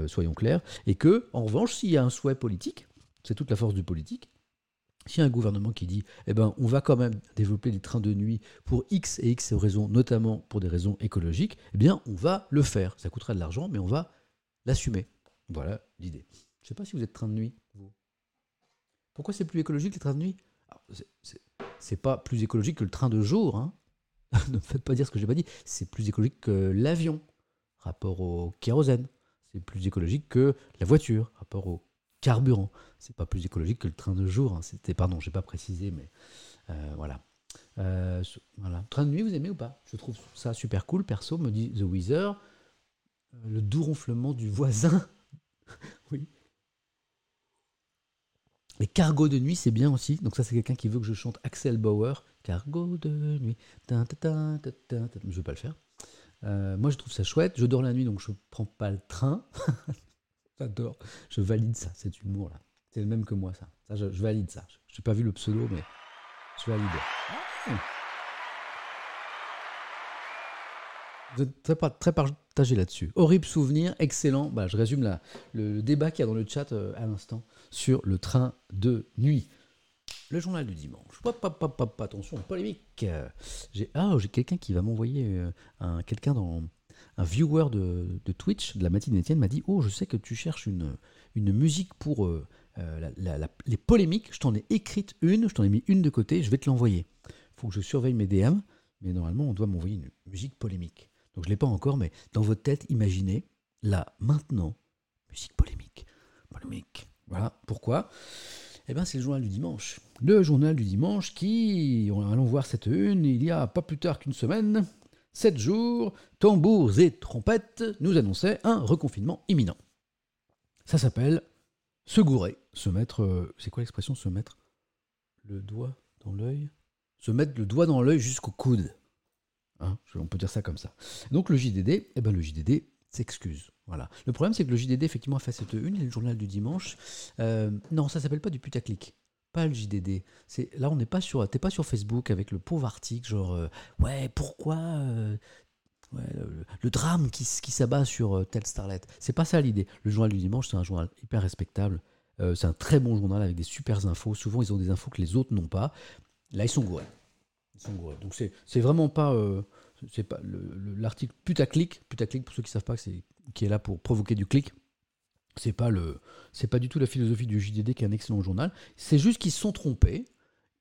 soyons clairs. Et que, en revanche, s'il y a un souhait politique, c'est toute la force du politique. S'il y a un gouvernement qui dit, eh ben, on va quand même développer des trains de nuit pour X et X raisons, notamment pour des raisons écologiques, eh bien, on va le faire. Ça coûtera de l'argent, mais on va l'assumer. Voilà l'idée. Je ne sais pas si vous êtes train de nuit, vous. Pourquoi c'est plus écologique les trains de nuit? C'est pas plus écologique que le train de jour. Hein. ne me faites pas dire ce que j'ai pas dit. C'est plus écologique que l'avion, rapport au kérosène. C'est plus écologique que la voiture, rapport au carburant. C'est pas plus écologique que le train de jour. Hein. C'était, pardon, j'ai pas précisé, mais euh, voilà. Euh, voilà. Train de nuit, vous aimez ou pas? Je trouve ça super cool. Perso, me dit The Weezer. Euh, le doux ronflement du voisin. oui. Les cargos de nuit, c'est bien aussi. Donc ça, c'est quelqu'un qui veut que je chante Axel Bauer. Cargo de nuit. Je ne vais pas le faire. moi, je trouve ça chouette. Je dors la nuit, donc je prends pas le train. J'adore. Je valide ça, cet humour-là. C'est le même que moi, ça. ça je, valide ça. Je n'ai pas vu le pseudo, mais je valide. Vous êtes très, très partagé là-dessus. Horrible souvenir, excellent. Bah, je résume la, le, débat qu'il y a dans le chat euh, à l'instant sur le train de nuit. Le journal du dimanche. Pas, attention, polémique. J'ai ah, j'ai quelqu'un qui va m'envoyer euh, un quelqu'un dans un viewer de, Twitch de la matinée Étienne m'a dit Oh, je sais que tu cherches une, une musique pour euh, euh, les polémiques. Je t'en ai écrite une, je t'en ai mis une de côté, je vais te l'envoyer. Faut que je surveille mes DM, mais normalement, on doit m'envoyer une musique polémique. Donc je ne l'ai pas encore, mais dans votre tête, imaginez, là, maintenant, musique polémique. Polémique. Voilà. Pourquoi? Eh bien, c'est le journal du dimanche. Le journal du dimanche qui, allons voir cette une, il y a pas plus tard qu'une semaine, Sept jours, tambours et trompettes nous annonçaient un reconfinement imminent. Ça s'appelle se gourer, se mettre. Euh, c'est quoi l'expression se mettre le doigt dans l'œil? Se mettre le doigt dans l'œil jusqu'au coude. Hein, on peut dire ça comme ça. Donc le JDD, eh ben le JDD s'excuse. Voilà. Le problème, c'est que le JDD, effectivement, a fait cette une, le journal du dimanche. Euh, non, ça s'appelle pas du putaclic pas le JDD. C'est là on n'est pas sur t'es pas sur Facebook avec le pauvre article genre euh, ouais pourquoi euh, le, drame qui, qui s'abat sur euh, telle starlet. C'est pas ça l'idée. Le journal du dimanche c'est un journal hyper respectable. c'est un très bon journal avec des super infos. Souvent ils ont des infos que les autres n'ont pas. Là ils sont gourés. Ils sont. Donc c'est vraiment pas c'est pas l'article putaclic putaclic pour ceux qui savent pas c'est qui est là pour provoquer du clic c'est pas le, c'est pas du tout la philosophie du JDD qui est un excellent journal. C'est juste qu'ils se sont trompés.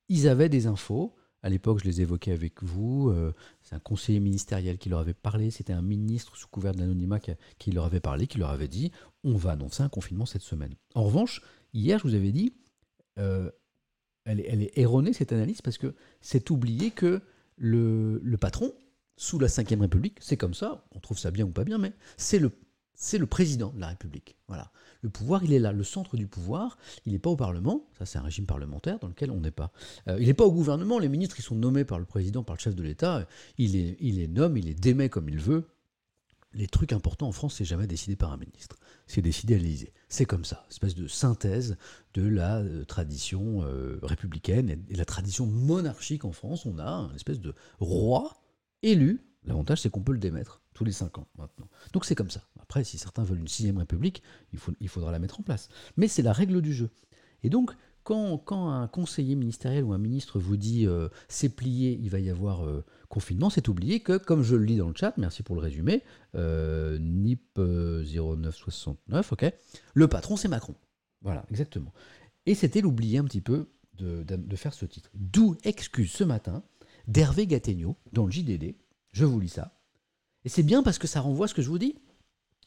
Ils avaient des infos. À l'époque, je les évoquais avec vous. Euh, c'est un conseiller ministériel qui leur avait parlé. C'était un ministre sous couvert de l'anonymat qui, leur avait parlé, qui leur avait dit on va annoncer un confinement cette semaine. En revanche, hier, je vous avais dit euh, elle, est, erronée cette analyse parce que c'est oublié que le, le patron, sous la Ve République, c'est comme ça, on trouve ça bien ou pas bien, mais c'est le c'est le président de la République. Voilà. Le pouvoir, il est là, le centre du pouvoir. Il n'est pas au Parlement. Ça, c'est un régime parlementaire dans lequel on n'est pas. Euh, il n'est pas au gouvernement. Les ministres, ils sont nommés par le président, par le chef de l'État. Il les, nomme, il les démet comme il veut. Les trucs importants en France, c'est jamais décidé par un ministre. C'est décidé à l'Élysée. C'est comme ça, espèce de synthèse de la euh, tradition euh, républicaine et, et la tradition monarchique en France. On a une espèce de roi élu. L'avantage, c'est qu'on peut le démettre tous les cinq ans maintenant. Donc c'est comme ça. Après, si certains veulent une sixième république, il, faudra la mettre en place. Mais c'est la règle du jeu. Et donc, quand, un conseiller ministériel ou un ministre vous dit euh, c'est plié, il va y avoir euh, confinement, c'est oublié que, comme je le lis dans le chat, merci pour le résumé, euh, NIP 0969, ok, le patron c'est Macron. Voilà, exactement. Et c'était l'oublié un petit peu de, de, faire ce titre. D'où excuse ce matin d'Hervé Gattegno dans le JDD, je vous lis ça, et c'est bien parce que ça renvoie à ce que je vous dis.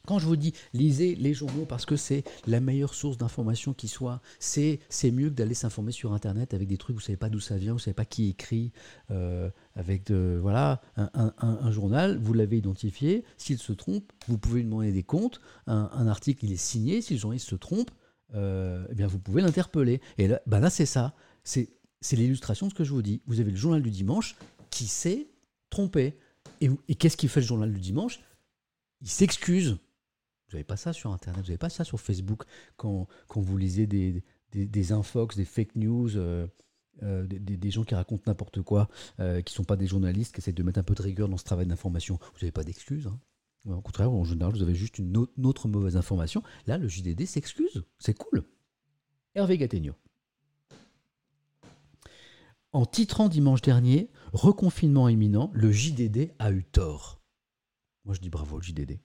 Quand je vous dis lisez les journaux parce que c'est la meilleure source d'information qui soit, c'est mieux que d'aller s'informer sur internet avec des trucs vous savez pas d'où ça vient, vous savez pas qui écrit, euh, avec de voilà un, journal, vous l'avez identifié, s'il se trompe, vous pouvez lui demander des comptes, un, article il est signé, si le journaliste se trompe, euh, eh bien vous pouvez l'interpeller. Et là, ben là c'est ça, c'est l'illustration de ce que je vous dis. Vous avez le journal du dimanche qui s'est trompé. Et, qu'est-ce qu'il fait le journal du dimanche? Il s'excuse. Vous n'avez pas ça sur Internet, vous n'avez pas ça sur Facebook quand, quand vous lisez des, des, des infox, des fake news, euh, euh, des, des- gens qui racontent n'importe quoi, euh, qui ne sont pas des journalistes, qui essaient de mettre un peu de rigueur dans ce travail d'information. Vous n'avez pas d'excuses. hein. Au contraire, en général, vous avez juste une autre, une autre mauvaise information. Là, le JDD s'excuse. C'est cool. Hervé Gattegno. En titrant dimanche dernier, reconfinement imminent, le JDD a eu tort. Moi, je dis bravo, le JDD.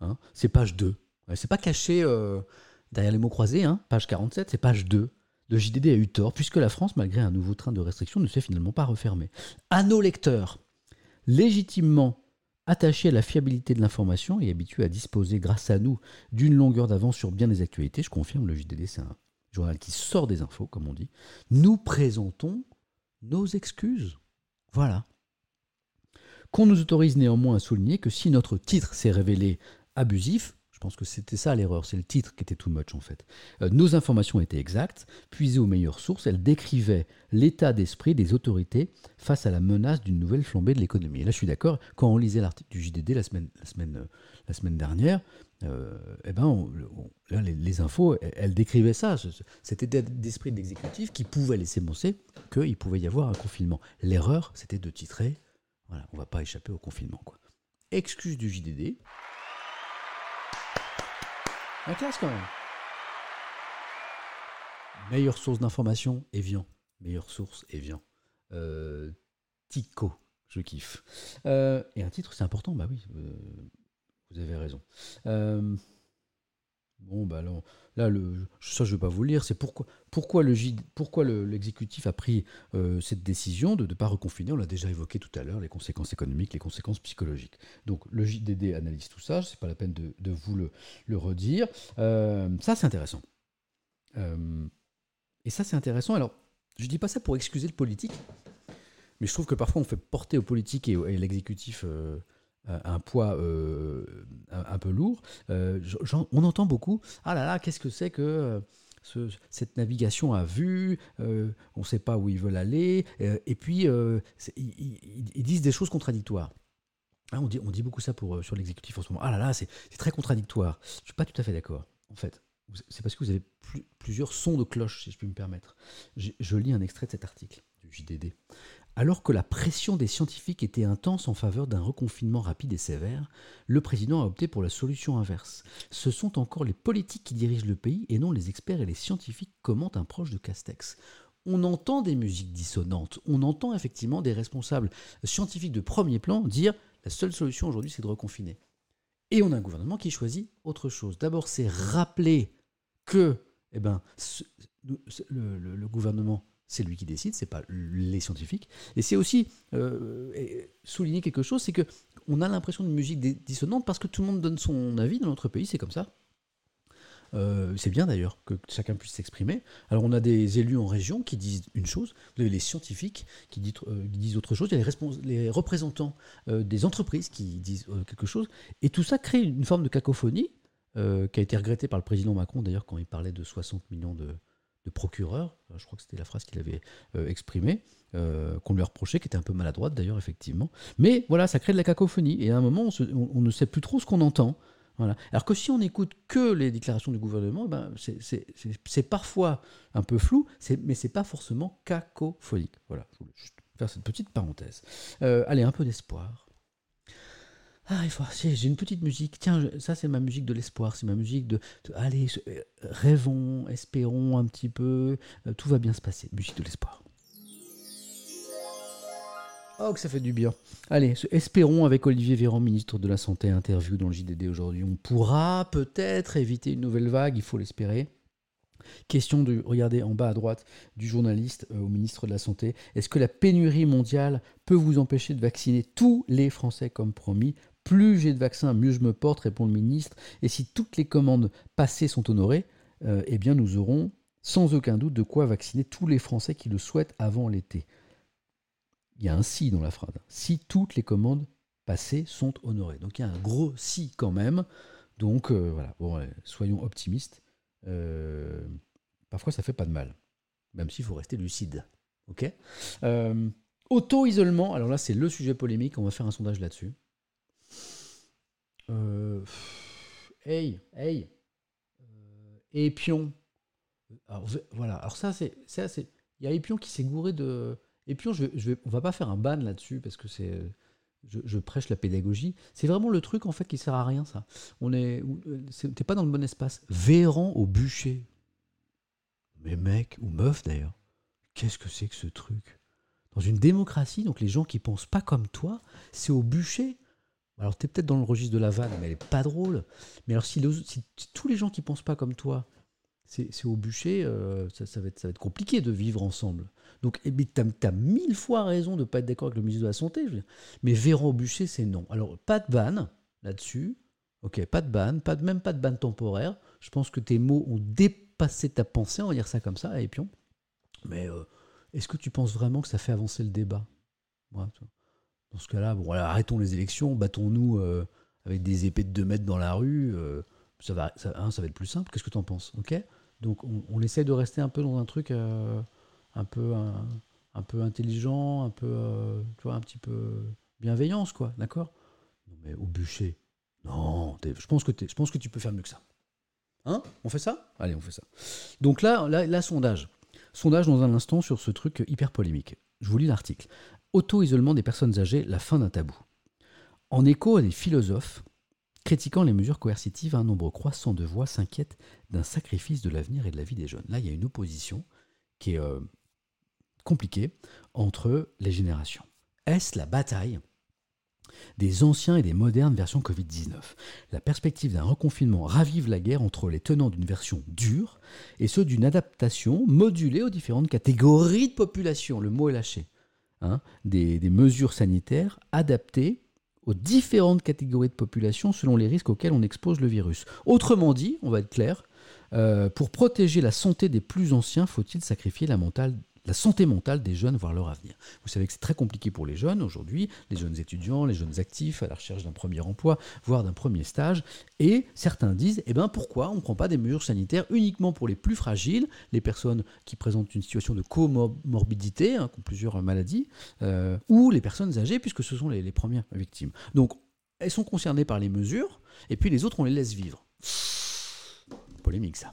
Hein c'est page 2. Ouais, c'est pas caché euh, derrière les mots croisés, hein, page 47, c'est page 2. Le JDD a eu tort, puisque la France, malgré un nouveau train de restriction, ne s'est finalement pas refermée. À nos lecteurs, légitimement attachés à la fiabilité de l'information et habitués à disposer, grâce à nous, d'une longueur d'avance sur bien des actualités, je confirme, le JDD, c'est un journal qui sort des infos, comme on dit, nous présentons nos excuses. Voilà. Qu'on nous autorise néanmoins à souligner que si notre titre s'est révélé abusif, pense que c'était ça l'erreur, c'est le titre qui était too much en fait. Euh, nos informations étaient exactes, puisées aux meilleures sources, elles décrivaient l'état d'esprit des autorités face à la menace d'une nouvelle flambée de l'économie. Et là, je suis d'accord, quand on lisait l'article du JDD euh, la semaine dernière, euh, eh ben, les, infos, elles, décrivaient ça, ce- ce- cet état d'esprit de l'exécutif qui pouvait laisser penser qu'il pouvait y avoir un confinement. L'erreur, c'était de titrer, voilà, on va pas échapper au confinement. Excuse du JDD. La classe quand même. Meilleure source d'information, Evian. Meilleure source, Evian. Euh, Tico, je kiffe. Euh, et un titre, c'est important, bah oui, euh, vous avez raison. Bon, bah là, on- là ça je ne vais pas vous le lire, c'est pourquoi, l'exécutif a pris euh, cette décision de ne pas reconfiner. On l'a déjà évoqué tout à l'heure, les conséquences économiques, les conséquences psychologiques. Donc le JDD analyse tout ça, c'est pas la peine de, vous le, redire. Euh, ça, c'est intéressant. Euh, et ça, c'est intéressant. Alors, je dis pas ça pour excuser le politique, mais je trouve que parfois on fait porter au politique et, et l'exécutif un un poids euh, un, peu lourd. Euh, on entend beaucoup Ah là là, qu'est-ce que c'est que euh, ce- cette navigation à vue euh, On ne sait pas où ils veulent aller. euh, et puis, euh, ils, disent des choses contradictoires. Hein, on, dit, beaucoup ça pour, euh, sur l'exécutif en ce moment. Ah là là, c'est très contradictoire. Je ne suis pas tout à fait d'accord, en fait. C'est parce que vous avez plus- plusieurs sons de cloche, si je puis me permettre. J'ai- Je lis un extrait de cet article du JDD. Alors que la pression des scientifiques était intense en faveur d'un reconfinement rapide et sévère, le président a opté pour la solution inverse. Ce sont encore les politiques qui dirigent le pays et non les experts et les scientifiques, commente un proche de Castex. On entend des musiques dissonantes, on entend effectivement des responsables scientifiques de premier plan dire la seule solution aujourd'hui c'est de reconfiner. Et on a un gouvernement qui choisit autre chose. D'abord, c'est rappeler que eh ben, le gouvernement, c'est lui qui décide, c'est pas les scientifiques. Et c'est aussi euh, souligner quelque chose, c'est que on a l'impression d'une musique dissonante parce que tout le monde donne son avis dans notre pays, c'est comme ça. Euh, c'est bien d'ailleurs que chacun puisse s'exprimer. Alors on a des élus en région qui disent une chose, vous avez les scientifiques qui disent, euh, disent autre chose, il y a les, représentants des entreprises qui disent quelque chose, et tout ça crée une forme de cacophonie qui a été regrettée par le président Macron d'ailleurs quand il parlait de 60 millions de, de procureurs, Euh, je crois que c'était la phrase qu'il avait euh, exprimée, euh, qu'on lui a reproché, qui était un peu maladroite d'ailleurs effectivement. Mais voilà, ça crée de la cacophonie, et à un moment on, ne sait plus trop ce qu'on entend. Voilà. Alors que si on n'écoute que les déclarations du gouvernement, eh ben c'est- parfois un peu flou, mais c'est pas forcément cacophonique. Voilà, je voulais juste faire cette petite parenthèse. Allez, un peu d'espoir. Ah, il faut. J'ai une petite musique. Tiens, ça c'est ma musique de l'espoir. C'est ma musique de. allez, euh, rêvons, espérons un petit peu. euh, tout va bien se passer. Musique de l'espoir. Oh, que ça fait du bien. Allez, espérons avec Olivier Véran, ministre de la Santé, interview dans le JDD aujourd'hui. On pourra peut-être éviter une nouvelle vague, il faut l'espérer. Question de, regardez en bas à droite, du journaliste euh, au ministre de la Santé. Est-ce que la pénurie mondiale peut vous empêcher de vacciner tous les Français comme promis Plus j'ai de vaccins, mieux je me porte, répond le ministre. Et si toutes les commandes passées sont honorées, euh, eh bien nous aurons sans aucun doute de quoi vacciner tous les Français qui le souhaitent avant l'été. Il y a un si dans la phrase. Si toutes les commandes passées sont honorées. Donc il y a un gros si quand même. Donc euh, voilà, soyons optimistes. Euh, parfois ça fait pas de mal, même s'il faut rester lucide. Ok? Auto-isolement, alors là c'est le sujet polémique, on va faire un sondage là-dessus. Hey, hey, Épion. Alors, voilà, alors ça c'est. Il y a Épion qui s'est gouré de. Épion, je, je on va pas faire un ban là-dessus parce que c'est je, prêche la pédagogie. C'est vraiment le truc en fait qui sert à rien, ça. On est, t'es pas dans le bon espace. Véran au bûcher. Mais mec ou meuf d'ailleurs, qu'est-ce que c'est que ce truc? Dans une démocratie, donc les gens qui pensent pas comme toi, c'est au bûcher. Alors t'es peut-être dans le registre de la vanne, mais elle est pas drôle. Mais alors si, tous les gens qui pensent pas comme toi, c'est au bûcher, euh, ça, va être, compliqué de vivre ensemble. Donc, eh tu as, mille fois raison de ne pas être d'accord avec le ministre de la Santé. Mais Véran Bûcher, c'est non. Alors, pas de ban là-dessus. Ok, pas de ban, pas même pas de ban temporaire. Je pense que tes mots ont dépassé ta pensée, on va dire ça comme ça, et puis Mais euh, est-ce que tu penses vraiment que ça fait avancer le débat? Dans ce cas-là, bon, arrêtons les élections, battons-nous euh, avec des épées de 2 mètres dans la rue. Euh, ça, va, ça, hein, ça va être plus simple. Qu'est-ce que tu en penses? Ok? Donc, on, essaie de rester un peu dans un truc un peu, un, peu intelligent, un peu, euh, tu vois, un petit peu bienveillance, quoi, d'accord? Mais au bûcher, non, je pense, que je pense que tu peux faire mieux que ça. Hein? On fait ça? Allez, on fait ça. Donc là, là, sondage. Sondage dans un instant sur ce truc hyper polémique. Je vous lis l'article. Auto-isolement des personnes âgées, la fin d'un tabou. En écho à des philosophes, critiquant les mesures coercitives, un nombre croissant de voix s'inquiète d'un sacrifice de l'avenir et de la vie des jeunes. Là, il y a une opposition qui est euh, compliqué entre les générations. Est-ce la bataille des anciens et des modernes versions Covid-19 La perspective d'un reconfinement ravive la guerre entre les tenants d'une version dure et ceux d'une adaptation modulée aux différentes catégories de population. Le mot est lâché. Hein, des, mesures sanitaires adaptées aux différentes catégories de population selon les risques auxquels on expose le virus. Autrement dit, on va être clair, euh, pour protéger la santé des plus anciens, faut-il sacrifier la mentale la santé mentale des jeunes, voire leur avenir. Vous savez que c'est très compliqué pour les jeunes aujourd'hui, les jeunes étudiants, les jeunes actifs à la recherche d'un premier emploi, voire d'un premier stage. Et certains disent, eh ben pourquoi on ne prend pas des mesures sanitaires uniquement pour les plus fragiles, les personnes qui présentent une situation de comorbidité, hein, qui ont plusieurs maladies, euh, ou les personnes âgées, puisque ce sont les, les premières victimes. Donc, elles sont concernées par les mesures, et puis les autres, on les laisse vivre. Polémique ça.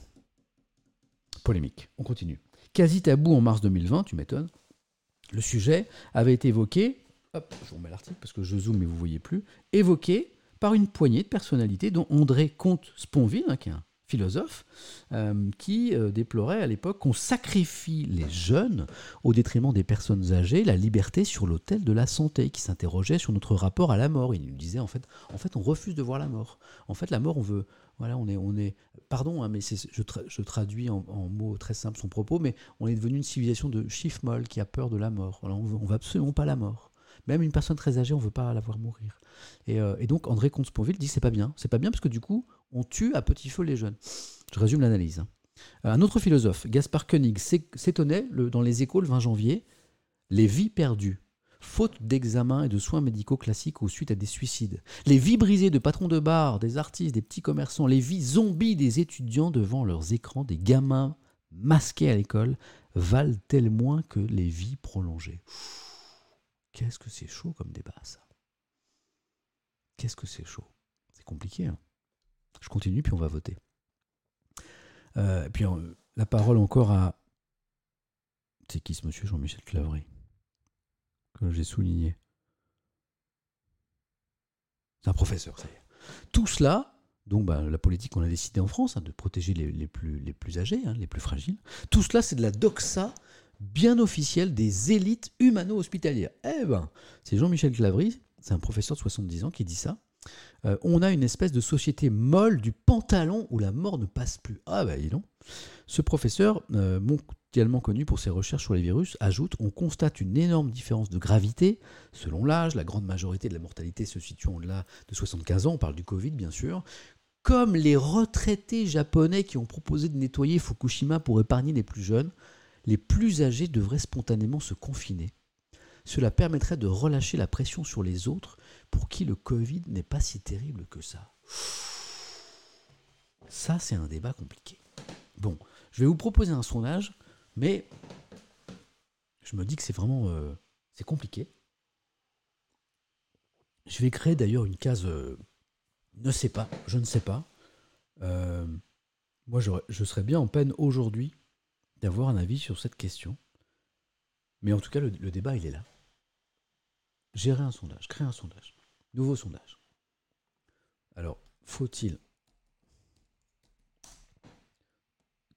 Polémique. On continue quasi tabou en mars 2020, tu m'étonnes. Le sujet avait été évoqué, hop, je vous remets l'article parce que je zoome mais vous ne voyez plus, évoqué par une poignée de personnalités dont André Comte-Sponville, hein, qui est un philosophe, euh, qui euh, déplorait à l'époque qu'on sacrifie les jeunes au détriment des personnes âgées, la liberté sur l'autel de la santé, qui s'interrogeait sur notre rapport à la mort. Il nous disait en fait, en fait, on refuse de voir la mort. En fait, la mort, on veut, voilà, on est, on est, pardon, hein, mais je, traduis en, mots très simples son propos, mais on est devenu une civilisation de chiffres molles qui a peur de la mort. on ne veut absolument pas la mort. Même une personne très âgée, on ne veut pas la voir mourir. Et, euh, donc André Comte-Sponville dit c'est pas bien, c'est pas bien parce que du coup, on tue à petit feu les jeunes. Je résume l'analyse. Hein. Un autre philosophe, Gaspard Koenig, s'étonnait dans les échos le 20 janvier les vies perdues faute d'examens et de soins médicaux classiques ou suite à des suicides. Les vies brisées de patrons de bar, des artistes, des petits commerçants, les vies zombies des étudiants devant leurs écrans, des gamins masqués à l'école, valent-elles moins que les vies prolongées Qu'est-ce que c'est chaud comme débat, ça? Qu'est-ce que c'est chaud? C'est compliqué. Hein Je continue, puis on va voter. Euh, puis la parole encore à. C'est qui ce monsieur Jean-Michel Clavry que j'ai souligné. C'est un professeur, ça y est. Tout cela, donc bah, la politique qu'on a décidé en France, hein, de protéger les, plus, les plus âgés, hein, les plus fragiles, tout cela c'est de la doxa bien officielle des élites humano-hospitalières. Eh ben, c'est Jean-Michel Clavry, c'est un professeur de 70 ans qui dit ça. Euh, on a une espèce de société molle du pantalon où la mort ne passe plus. Ah bah dis donc. Ce professeur, euh, également connu pour ses recherches sur les virus, ajoute On constate une énorme différence de gravité selon l'âge. La grande majorité de la mortalité se situe au-delà de 75 ans. On parle du Covid, bien sûr. Comme les retraités japonais qui ont proposé de nettoyer Fukushima pour épargner les plus jeunes, les plus âgés devraient spontanément se confiner. Cela permettrait de relâcher la pression sur les autres pour qui le Covid n'est pas si terrible que ça. Ça, c'est un débat compliqué. Bon, je vais vous proposer un sondage, mais je me dis que c'est vraiment euh, c'est compliqué. Je vais créer d'ailleurs une case euh, ne sais pas, je ne sais pas. Euh, moi, je serais bien en peine aujourd'hui d'avoir un avis sur cette question. Mais en tout cas, le, le débat, il est là. Gérer un sondage, créer un sondage. Nouveau sondage. Alors, faut-il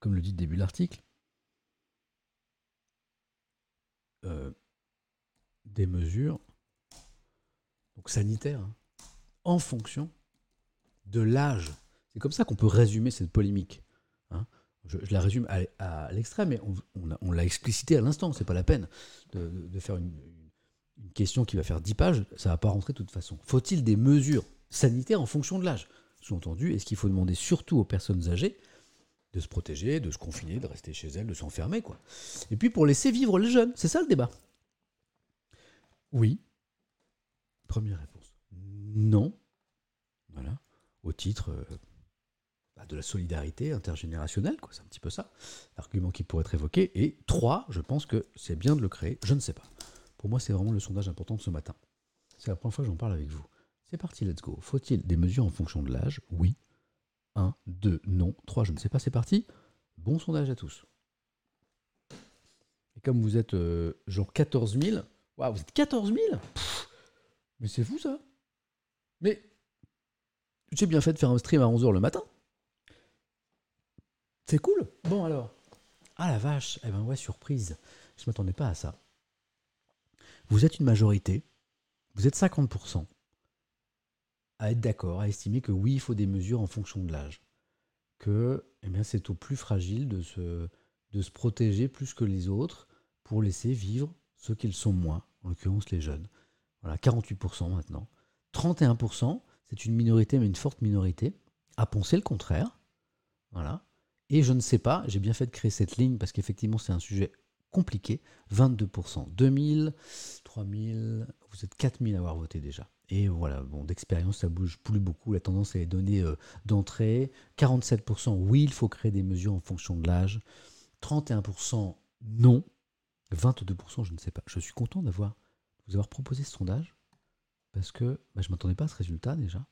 comme le dit le début de l'article, euh, des mesures sanitaires hein, en fonction de l'âge. C'est comme ça qu'on peut résumer cette polémique. Hein. Je, la résume à, l'extrême, mais on, l'a explicité à l'instant. C'est pas la peine de, faire une, une, question qui va faire 10 pages. Ça va pas rentrer de toute façon. Faut-il des mesures sanitaires en fonction de l'âge? Sous-entendu, est-ce qu'il faut demander surtout aux personnes âgées de se protéger, de se confiner, de rester chez elle, de s'enfermer, quoi. Et puis pour laisser vivre les jeunes, c'est ça le débat? Oui. Première réponse. Non. Voilà. Au titre euh, bah, de la solidarité intergénérationnelle, quoi. C'est un petit peu ça. L'argument qui pourrait être évoqué. Et trois, je pense que c'est bien de le créer. Je ne sais pas. Pour moi, c'est vraiment le sondage important de ce matin. C'est la première fois que j'en parle avec vous. C'est parti, let's go. Faut-il des mesures en fonction de l'âge? Oui. 1, 2, non, 3, je ne sais pas, c'est parti. Bon sondage à tous. Et comme vous êtes euh, genre 14 000, waouh, vous êtes 14 000 Mais c'est fou ça Mais j'ai bien fait de faire un stream à 11h le matin. C'est cool. Bon alors. Ah la vache, eh ben ouais, surprise. Je ne m'attendais pas à ça. Vous êtes une majorité, vous êtes 50% à être d'accord, à estimer que oui, il faut des mesures en fonction de l'âge. Que eh bien, c'est aux plus fragiles de se, de se protéger plus que les autres pour laisser vivre ceux qu'ils sont moins, en l'occurrence les jeunes. Voilà, 48% maintenant. 31%, c'est une minorité, mais une forte minorité, à penser le contraire. Voilà. Et je ne sais pas, j'ai bien fait de créer cette ligne parce qu'effectivement c'est un sujet compliqué. 22%, 2000, 3000, vous êtes 4000 à avoir voté déjà. Et voilà, bon, d'expérience, ça bouge plus beaucoup. La tendance est les euh, d'entrée. 47%, oui, il faut créer des mesures en fonction de l'âge. 31%, non. 22%, je ne sais pas. Je suis content d'avoir vous avoir proposé ce sondage parce que bah, je ne m'attendais pas à ce résultat déjà.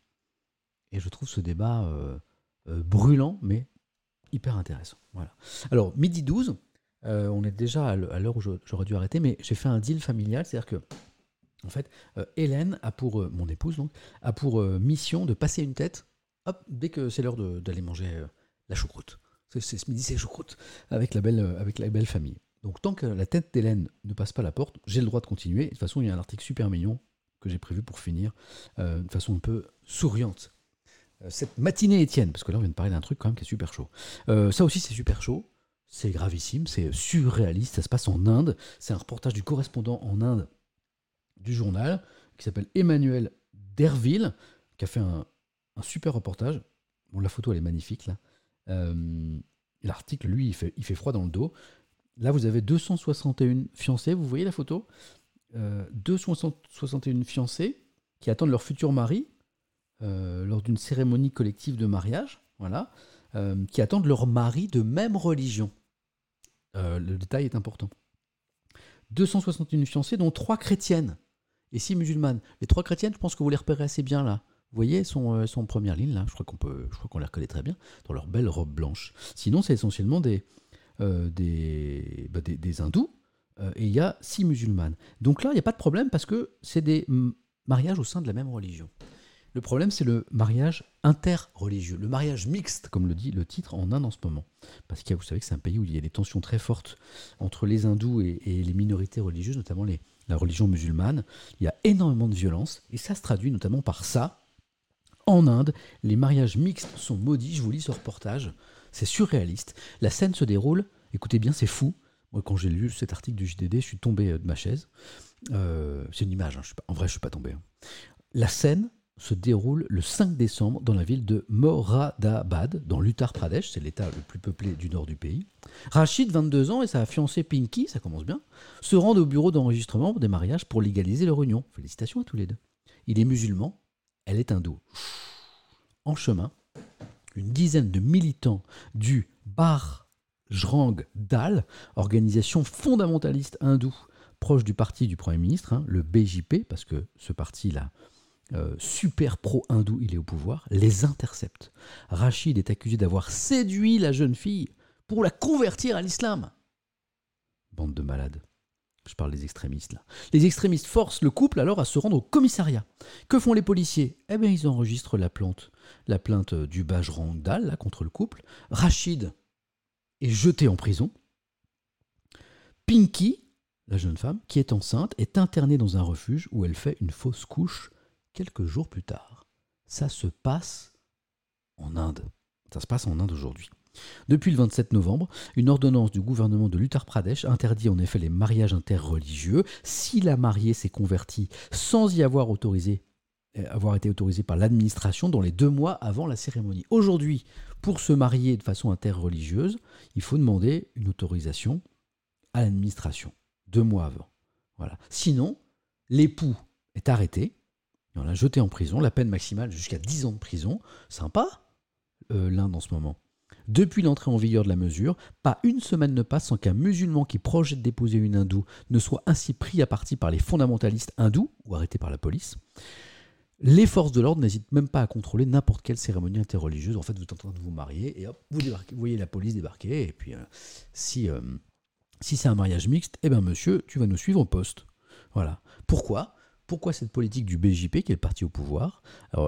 Et je trouve ce débat euh, euh, brûlant, mais hyper intéressant. Voilà. Alors, midi 12, on est déjà à l'heure où j'aurais dû arrêter, mais j'ai fait un deal familial, c'est-à-dire que en fait, euh, Hélène a pour, euh, mon épouse donc, a pour euh, mission de passer une tête, dès que c'est l'heure d'aller manger la choucroute. C'est ce midi, c'est choucroute, avec la, belle, avec la belle famille. Donc tant que la tête d'Hélène ne passe pas la porte, j'ai le droit de continuer. De toute façon, il y a un article super mignon que j'ai prévu pour finir, de façon un peu souriante. cette matinée Étienne, parce que là on vient de parler d'un truc quand même qui est super chaud. ça aussi c'est super chaud, c'est gravissime, c'est surréaliste, ça se passe en Inde. C'est un reportage du correspondant en Inde du journal, qui s'appelle Emmanuel Derville, qui a fait un, super reportage. Bon, la photo, elle est magnifique. Euh, l'article, lui, il fait, froid dans le dos. Là, vous avez 261 fiancés, vous voyez la photo? Euh, 261 fiancés qui attendent leur futur mari euh, lors d'une cérémonie collective de mariage, voilà, euh, qui attendent leur mari de même religion. le détail est important. 261 fiancés, dont trois chrétiennes et six musulmanes. Les trois chrétiennes, je pense que vous les repérez assez bien là. Vous voyez, sont, euh, en première ligne là. Je crois qu'on peut, je crois qu'on les reconnaît très bien dans leur belle robe blanche. Sinon, c'est essentiellement des, euh, bah, des, hindous euh, et il y a six musulmanes. Donc là, il n'y a pas de problème parce que c'est des mariages au sein de la même religion. Le problème, c'est le mariage interreligieux, le mariage mixte, comme le dit le titre, en Inde en ce moment. Parce que vous savez que c'est un pays où il y a des tensions très fortes entre les hindous et, et les minorités religieuses, notamment les, la religion musulmane. Il y a énormément de violence et ça se traduit notamment par ça. En Inde, les mariages mixtes sont maudits. Je vous lis ce reportage. C'est surréaliste. La scène se déroule, écoutez bien, c'est fou, Moi, quand j'ai lu cet article du JDD, je suis tombé de ma chaise. Euh, c'est une image, hein, en vrai, je suis pas tombé. hein. La scène se déroule le 5 décembre dans la ville de Moradabad, dans l'Uttar Pradesh, c'est l'état le plus peuplé du nord du pays. Rachid, 22 ans, et sa fiancée Pinky, ça commence bien, se rendent au bureau d'enregistrement des mariages pour légaliser leur union. Félicitations à tous les deux. Il est musulman, elle est hindoue. En chemin, une dizaine de militants du Bajrang Dal, organisation fondamentaliste hindoue proche du parti du Premier ministre, hein, le BJP, parce que ce parti-là, euh, super pro-hindou, il est au pouvoir, les intercepte. Rachid est accusé d'avoir séduit la jeune fille pour la convertir à l'islam. Bande de malades. Je parle des extrémistes là. Les extrémistes forcent le couple alors à se rendre au commissariat. Que font les policiers? Eh bien, ils enregistrent la plainte, la plainte du Bajrang Dal là, contre le couple. Rachid est jeté en prison. Pinky, la jeune femme, qui est enceinte, est internée dans un refuge où elle fait une fausse couche quelques jours plus tard. Ça se passe en Inde. Ça se passe en Inde aujourd'hui. Depuis le 27 novembre, une ordonnance du gouvernement de l'Uttar Pradesh interdit en effet les mariages interreligieux si la mariée s'est convertie sans y avoir autorisé euh, avoir été autorisée par l'administration dans les deux mois avant la cérémonie. Aujourd'hui, pour se marier de façon interreligieuse, il faut demander une autorisation à l'administration deux mois avant. Voilà. Sinon, l'époux est arrêté, jeté en prison, la peine maximale jusqu'à 10 ans de prison. Sympa, euh, l'Inde en ce moment. Depuis l'entrée en vigueur de la mesure, pas une semaine ne passe sans qu'un musulman qui projette d'épouser une hindoue ne soit ainsi pris à partie par les fondamentalistes hindous ou arrêté par la police. Les forces de l'ordre n'hésitent même pas à contrôler n'importe quelle cérémonie interreligieuse. En fait, vous êtes en train de vous marier et hop, vous, voyez la police débarquer. Et puis, euh, si, euh, si c'est un mariage mixte, eh ben monsieur, tu vas nous suivre au poste. Voilà. Pourquoi? Pourquoi cette politique du BJP, qui est le parti au pouvoir?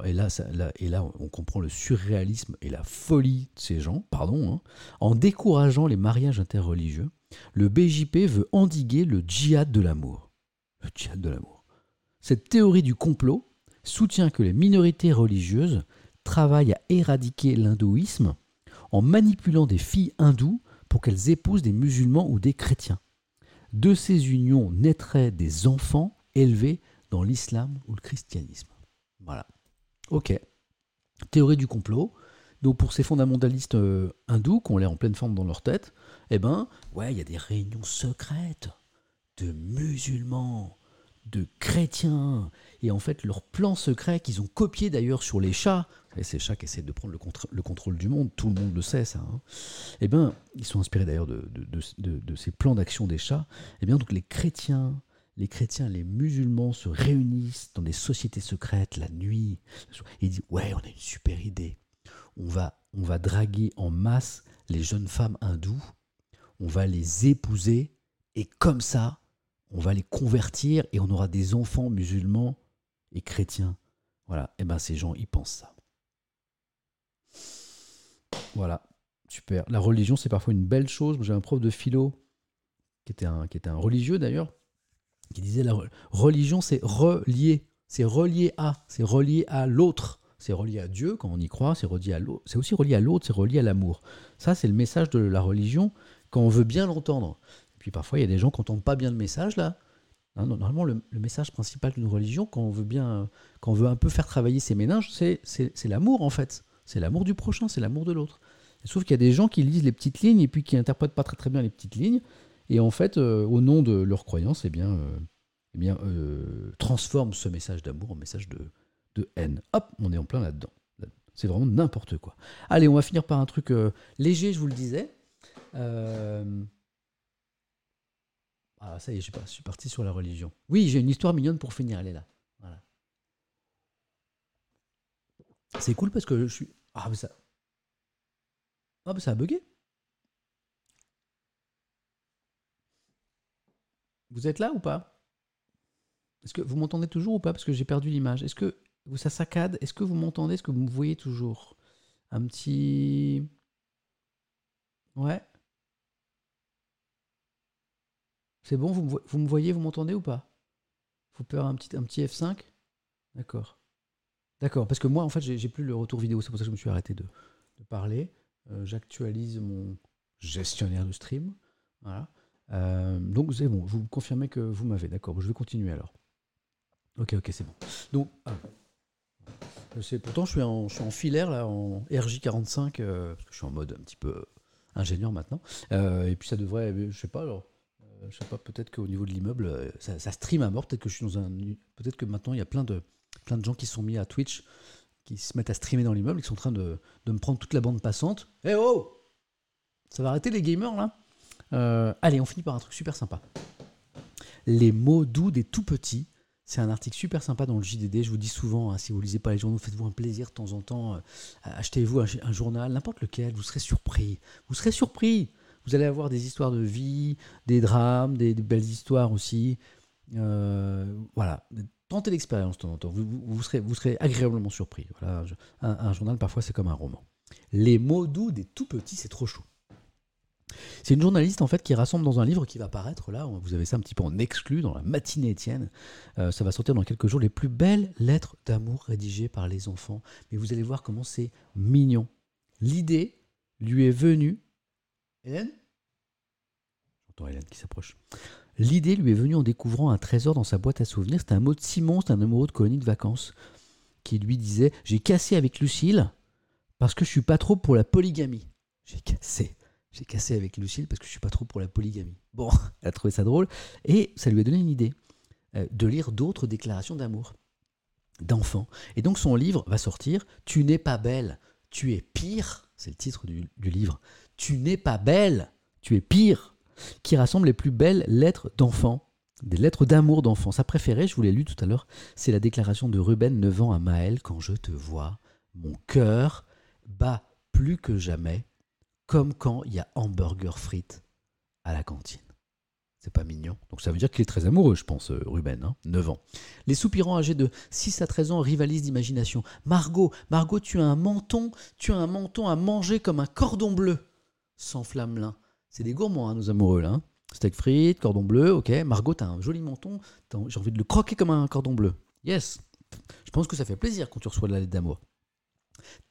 Et là, on comprend le surréalisme et la folie de ces gens, pardon, hein. en décourageant les mariages interreligieux, le BJP veut endiguer le djihad de l'amour. Le djihad de l'amour. Cette théorie du complot soutient que les minorités religieuses travaillent à éradiquer l'hindouisme en manipulant des filles hindoues pour qu'elles épousent des musulmans ou des chrétiens. De ces unions naîtraient des enfants élevés dans l'islam ou le christianisme. Voilà. Ok. Théorie du complot. Donc pour ces fondamentalistes euh, hindous qui ont l'air en pleine forme dans leur tête, eh ben, ouais, il y a des réunions secrètes de musulmans, de chrétiens, et en fait leur plan secret qu'ils ont copié d'ailleurs sur les chats, et ces chats qui essaient de prendre le, contrôle du monde, tout le monde le sait ça, hein. eh bien ils sont inspirés d'ailleurs de- de ces plans d'action des chats, eh bien donc les chrétiens, les chrétiens, les musulmans se réunissent dans des sociétés secrètes la nuit, ils disent ouais on a une super idée, on va, on va draguer en masse les jeunes femmes hindoues, on va les épouser, et comme ça, on va les convertir et on aura des enfants musulmans et chrétiens. Voilà, et ben ces gens, ils pensent ça. Voilà, super. La religion, c'est parfois une belle chose. J'ai un prof de philo qui était un, qui était un religieux d'ailleurs, qui disait la re- religion, c'est relié, c'est relié à, c'est relié à l'autre. C'est relié à Dieu quand on y croit, c'est relié à l'autre, c'est aussi relié à l'autre, c'est relié à l'amour. Ça, c'est le message de la religion quand on veut bien l'entendre. Et puis parfois, il y a des gens qui n'entendent pas bien le message là. Normalement, le, le message principal d'une religion, quand on veut bien, quand on veut un peu faire travailler ses méninges, c'est c'est- c'est l'amour en fait. C'est l'amour du prochain, c'est l'amour de l'autre. Sauf qu'il y a des gens qui lisent les petites lignes et puis qui interprètent pas très très bien les petites lignes et en fait, euh, au nom de leur croyance, eh bien, euh, eh bien, euh, ce message d'amour en message de, de haine. Hop, on est en plein là-dedans. C'est vraiment n'importe quoi. Allez, on va finir par un truc léger, je vous le disais. Ah, ça y est, je suis pas- je suis parti sur la religion. Oui, j'ai une histoire mignonne pour finir, elle est là. Voilà. C'est cool parce que je suis. Ah, ça. Ah, mais ça a bugué. Vous êtes là ou pas? Est-ce que vous m'entendez toujours ou pas? Parce que j'ai perdu l'image. Est-ce que ça saccade? Est-ce que vous m'entendez? Est-ce que vous me voyez toujours? Un petit. Ouais. C'est bon, vous me, vo- vous me voyez, vous m'entendez ou pas? Peur un petit, un petit F5 D'accord. D'accord, parce que moi, en fait, j'ai plus le retour vidéo, c'est pour ça que je me suis arrêté de, de parler. Euh, J'actualise mon gestionnaire de stream. Voilà. Euh, donc c'est bon, vous confirmez que vous m'avez, d'accord. Je vais continuer alors. Ok, ok, c'est bon. Donc, ah. c'est pourtant je suis en, filaire là, en RJ45, euh, parce que je suis en mode un petit peu ingénieur maintenant. Euh, et puis ça devrait, je sais pas, alors, euh, je sais pas, peut-être qu'au niveau de l'immeuble, euh, ça, stream à mort. Peut-être que je suis dans un, peut-être que maintenant il y a plein de, plein de gens qui sont mis à Twitch, qui se mettent à streamer dans l'immeuble, qui sont en train de, de me prendre toute la bande passante. Eh oh, ça va arrêter les gamers là? Euh, allez, on finit par un truc super sympa. Les mots doux des tout petits. C'est un article super sympa dans le JDD. Je vous dis souvent, hein, si vous lisez pas les journaux, faites-vous un plaisir de temps en temps. euh, Achetez-vous un, journal, n'importe lequel. Vous serez surpris. Vous serez surpris. Vous allez avoir des histoires de vie, des drames, des, belles histoires aussi. Euh, voilà. Tentez l'expérience de temps en temps. Vous, serez, vous serez agréablement surpris. Voilà. Un, un journal, parfois, c'est comme un roman. Les mots doux des tout petits, c'est trop chaud. C'est une journaliste en fait qui rassemble dans un livre qui va paraître là. Vous avez ça un petit peu en exclu dans la matinée Étienne. Euh, ça va sortir dans quelques jours. Les plus belles lettres d'amour rédigées par les enfants. Mais vous allez voir comment c'est mignon. L'idée lui est venue. Hélène? J'entends Hélène qui s'approche. L'idée lui est venue en découvrant un trésor dans sa boîte à souvenirs. C'était un mot de Simon, c'est un amoureux de colonie de vacances, qui lui disait J'ai cassé avec Lucille parce que je suis pas trop pour la polygamie. J'ai cassé. J'ai cassé avec Lucille parce que je suis pas trop pour la polygamie. Bon, elle a trouvé ça drôle et ça lui a donné une idée euh, de lire d'autres déclarations d'amour d'enfants. Et donc son livre va sortir Tu n'es pas belle, tu es pire. C'est le titre du, livre. Tu n'es pas belle, tu es pire. Qui rassemble les plus belles lettres d'enfants, des lettres d'amour d'enfants. Sa préférée, je vous l'ai lu tout à l'heure, c'est la déclaration de Ruben 9 ans à Maël Quand je te vois, mon cœur bat plus que jamais, comme quand il y a hamburger frites à la cantine. C'est pas mignon. Donc ça veut dire qu'il est très amoureux, je pense, euh, Ruben, hein, 9 ans. Les soupirants âgés de 6 à 13 ans rivalisent d'imagination. Margot, Margot, tu as un menton, tu as un menton à manger comme un cordon bleu. Sans flamme C'est des gourmands, hein, nos amoureux, là. hein. Steak frites, cordon bleu, ok. Margot, t'as un joli menton, j'ai envie de le croquer comme un cordon bleu. Yes. Je pense que ça fait plaisir quand tu reçois de la lettre d'amour.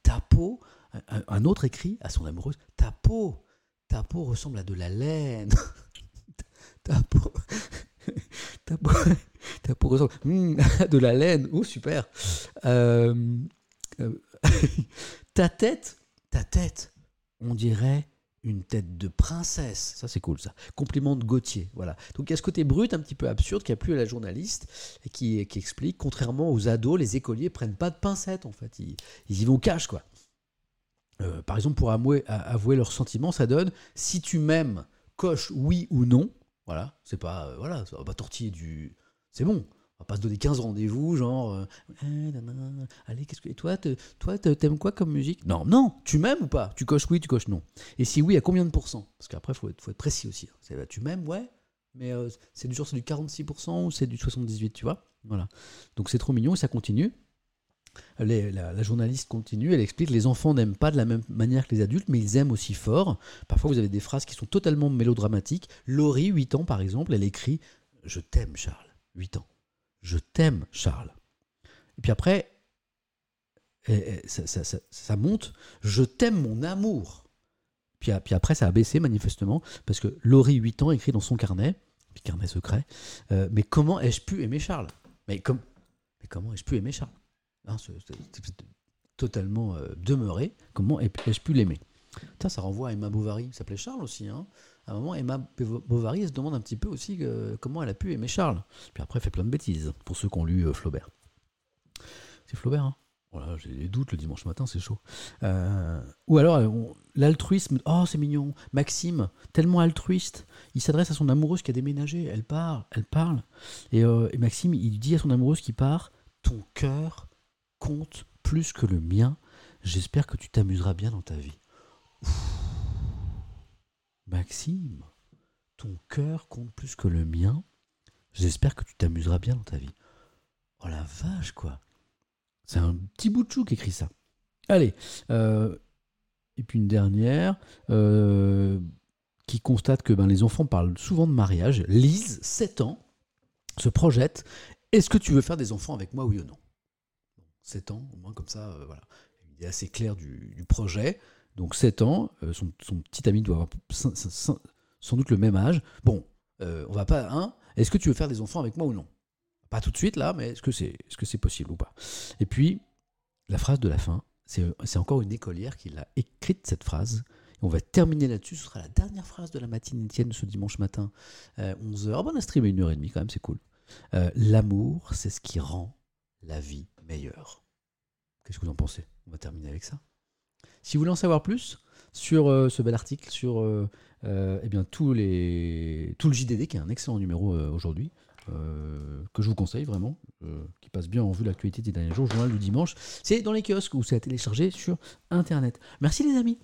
Ta peau, un, autre écrit à son amoureuse, ta peau, ta peau ressemble à de la laine. ta peau, ta peau, ta peau ressemble hmm, à de la laine. Oh, super. Euh, euh, ta tête, ta tête, on dirait une tête de princesse. Ça, c'est cool, ça. Compliment de Gauthier. Voilà. Donc, il y a ce côté brut, un petit peu absurde, qui a plu à la journaliste et qui, qui explique, contrairement aux ados, les écoliers prennent pas de pincettes, en fait. Ils, ils y vont cash, quoi. Euh, par exemple, pour avouer, leurs sentiments, ça donne si tu m'aimes, coche oui ou non. Voilà. C'est pas, euh, voilà, ça va pas tortiller du. C'est bon. On va pas se donner 15 rendez-vous, genre. euh, allez, qu'est-ce que. Toi, toi, t'aimes quoi comme musique? Non, non, tu m'aimes ou pas? Tu coches oui, tu coches non. Et si oui, à combien de pourcents? Parce qu'après, faut, être- faut être précis aussi. hein. Bah, tu m'aimes, ouais, mais c'est du genre c'est du 46% ou c'est du 78%, tu vois? Voilà. Donc c'est trop mignon et ça continue. La, journaliste continue, elle explique les enfants n'aiment pas de la même manière que les adultes, mais ils aiment aussi fort. Parfois, vous avez des phrases qui sont totalement mélodramatiques. Laurie, 8 ans par exemple, elle écrit Je t'aime, Charles. 8 ans. Je t'aime, Charles. Et puis après, et- et ça, monte Je t'aime, mon amour. Puis, après, ça a baissé manifestement, parce que Laurie, 8 ans, écrit dans son carnet, carnet secret, euh, mais comment ai-je pu aimer Charles? Mais, comme, mais comment ai-je pu aimer Charles? Hein, totalement euh, demeuré. Comment ai- ai-je pu l'aimer? Putain, ça renvoie à Emma Bovary. Il s'appelait Charles aussi. Hein. À un moment, Emma Bo- Bovary elle se demande un petit peu aussi euh, comment elle a pu aimer Charles. Puis après, elle fait plein de bêtises, pour ceux qui ont lu euh, Flaubert. C'est Flaubert, hein? Voilà, j'ai des doutes le dimanche matin, c'est chaud. Ou alors, l'altruisme. Oh, c'est mignon. Maxime, tellement altruiste. Il s'adresse à son amoureuse qui a déménagé. Elle parle, elle parle. Et, et Maxime, il dit à son amoureuse qui part Ton cœur compte plus que le mien. J'espère que tu t'amuseras bien dans ta vie. Maxime, ton cœur compte plus que le mien. J'espère que tu t'amuseras bien dans ta vie. Oh la vache, quoi. C'est un petit bout de chou qui écrit ça. Allez. euh, et puis une dernière euh, qui constate que ben, les enfants parlent souvent de mariage. Lise, 7 ans, se projette. Est-ce que tu veux faire des enfants avec moi, oui ou non? 7 ans, au moins comme ça, euh, voilà. Il est assez clair du, projet. Donc 7 ans, euh, son, petit ami doit avoir sans, doute le même âge. Bon, Euh, on va pas, hein Est-ce que tu veux faire des enfants avec moi ou non? Pas tout de suite là, mais est-ce que c'est est -ce possible ou pas? Et puis, la phrase de la fin, c'est encore une écolière qui l'a écrite cette phrase. On va terminer là-dessus. Ce sera la dernière phrase de la matinée Étienne ce dimanche matin, 11h. Ah bon, on a streamé une heure et demie quand même, c'est cool. L'amour, c'est ce qui rend la vie meilleure. Qu'est-ce que vous en pensez? On va terminer avec ça. Si vous voulez en savoir plus sur euh, ce bel article, sur euh, eh bien, tous les, tout le JDD, qui est un excellent numéro aujourd'hui, que je vous conseille vraiment, qui passe bien en vue l'actualité des derniers jours, journal du dimanche, c'est dans les kiosques ou c'est à télécharger sur Internet. Merci les amis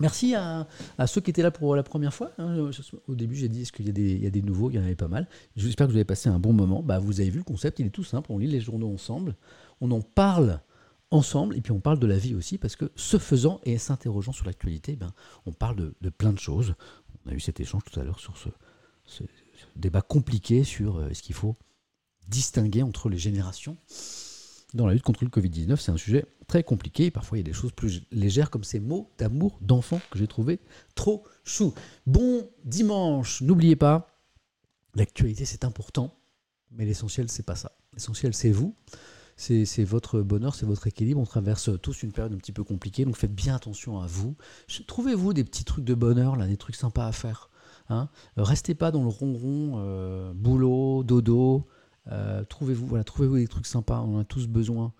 Merci à, ceux qui étaient là pour la première fois. Hein. Au début, j'ai dit est-ce qu'il y, a des nouveaux? Il y en avait pas mal. J'espère que vous avez passé un bon moment. Bah, vous avez vu le concept, il est tout simple. On lit les journaux ensemble, on en parle ensemble, et puis on parle de la vie aussi, parce que ce faisant et s'interrogeant sur l'actualité, ben, on parle de, plein de choses. On a eu cet échange tout à l'heure sur ce, débat compliqué sur euh, est-ce qu'il faut distinguer entre les générations dans la lutte contre le Covid-19. C'est un sujet très compliqué. Parfois, il y a des choses plus légères comme ces mots d'amour d'enfant que j'ai trouvé trop chou. Bon dimanche, n'oubliez pas, l'actualité c'est important, mais l'essentiel c'est pas ça. L'essentiel c'est vous. C'est votre bonheur, c'est votre équilibre. On traverse tous une période un petit peu compliquée, donc faites bien attention à vous. Trouvez-vous des petits trucs de bonheur, des trucs sympas à faire. Hein? Restez pas dans le ronron, euh, boulot, dodo, trouvez-vous voilà, trouvez-vous des trucs sympas, on en a tous besoin.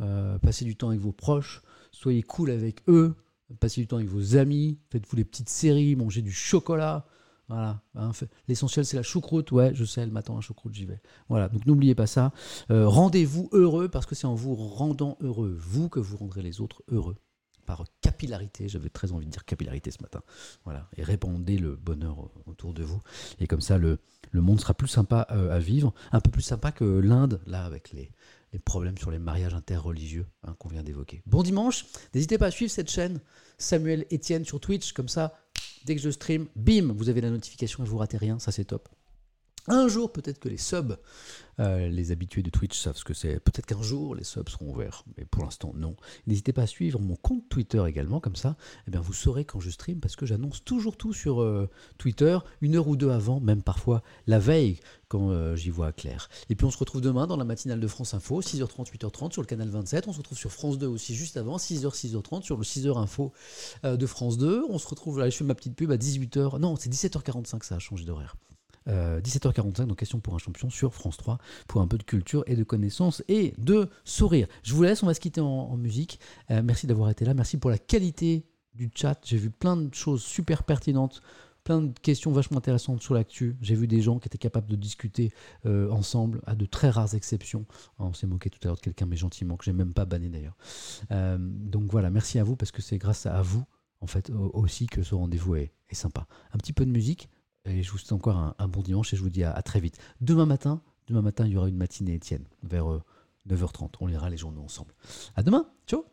Euh, passez du temps avec vos proches, soyez cool avec eux, passez du temps avec vos amis, faites-vous des petites séries, mangez du chocolat. Voilà. Hein, l'essentiel, c'est la choucroute. Ouais, je sais, le matin, la choucroute, j'y vais. Voilà. Donc, n'oubliez pas ça. Euh, rendez-vous heureux parce que c'est en vous rendant heureux, vous, que vous rendrez les autres heureux. Par capillarité, j'avais très envie de dire capillarité ce matin. Voilà. Et répandez le bonheur autour de vous. Et comme ça, le, monde sera plus sympa euh, à vivre, un peu plus sympa que l'Inde, là, avec les, problèmes sur les mariages interreligieux hein, qu'on vient d'évoquer. Bon dimanche, n'hésitez pas à suivre cette chaîne, Samuel Etienne sur Twitch, comme ça, dès que je stream, bim, vous avez la notification et vous ratez rien, ça c'est top. Un jour, peut-être que les subs, euh, les habitués de Twitch savent ce que c'est. Peut-être qu'un jour, les subs seront ouverts, mais pour l'instant, non. N'hésitez pas à suivre mon compte Twitter également, comme ça, eh bien, vous saurez quand je stream, parce que j'annonce toujours tout sur euh, Twitter, une heure ou deux avant, même parfois la veille, quand euh, j'y vois clair. Et puis on se retrouve demain dans la matinale de France Info, 6h30, 8h30 sur le canal 27. On se retrouve sur France 2 aussi juste avant, 6h, 6h30 sur le 6h Info de France 2. On se retrouve, là, je fais ma petite pub à 18h. Non, c'est 17h45, ça a changé d'horaire. 17h45, euh, donc question pour un champion sur France 3 pour un peu de culture et de connaissances et de sourire. Je vous laisse, on va se quitter en, musique. Euh, merci d'avoir été là, merci pour la qualité du chat. J'ai vu plein de choses super pertinentes, plein de questions vachement intéressantes sur l'actu. J'ai vu des gens qui étaient capables de discuter euh, ensemble, à de très rares exceptions. Ah, on s'est moqué tout à l'heure de quelqu'un, mais gentiment, que j'ai même pas banné d'ailleurs. donc voilà, merci à vous parce que c'est grâce à vous en fait aussi que ce rendez-vous est, est sympa. Un petit peu de musique, et je vous souhaite encore un, bon dimanche et je vous dis à, très vite. Demain matin, demain matin, il y aura une matinée Étienne vers 9h30. Euh, On lira les journaux ensemble. À demain. Ciao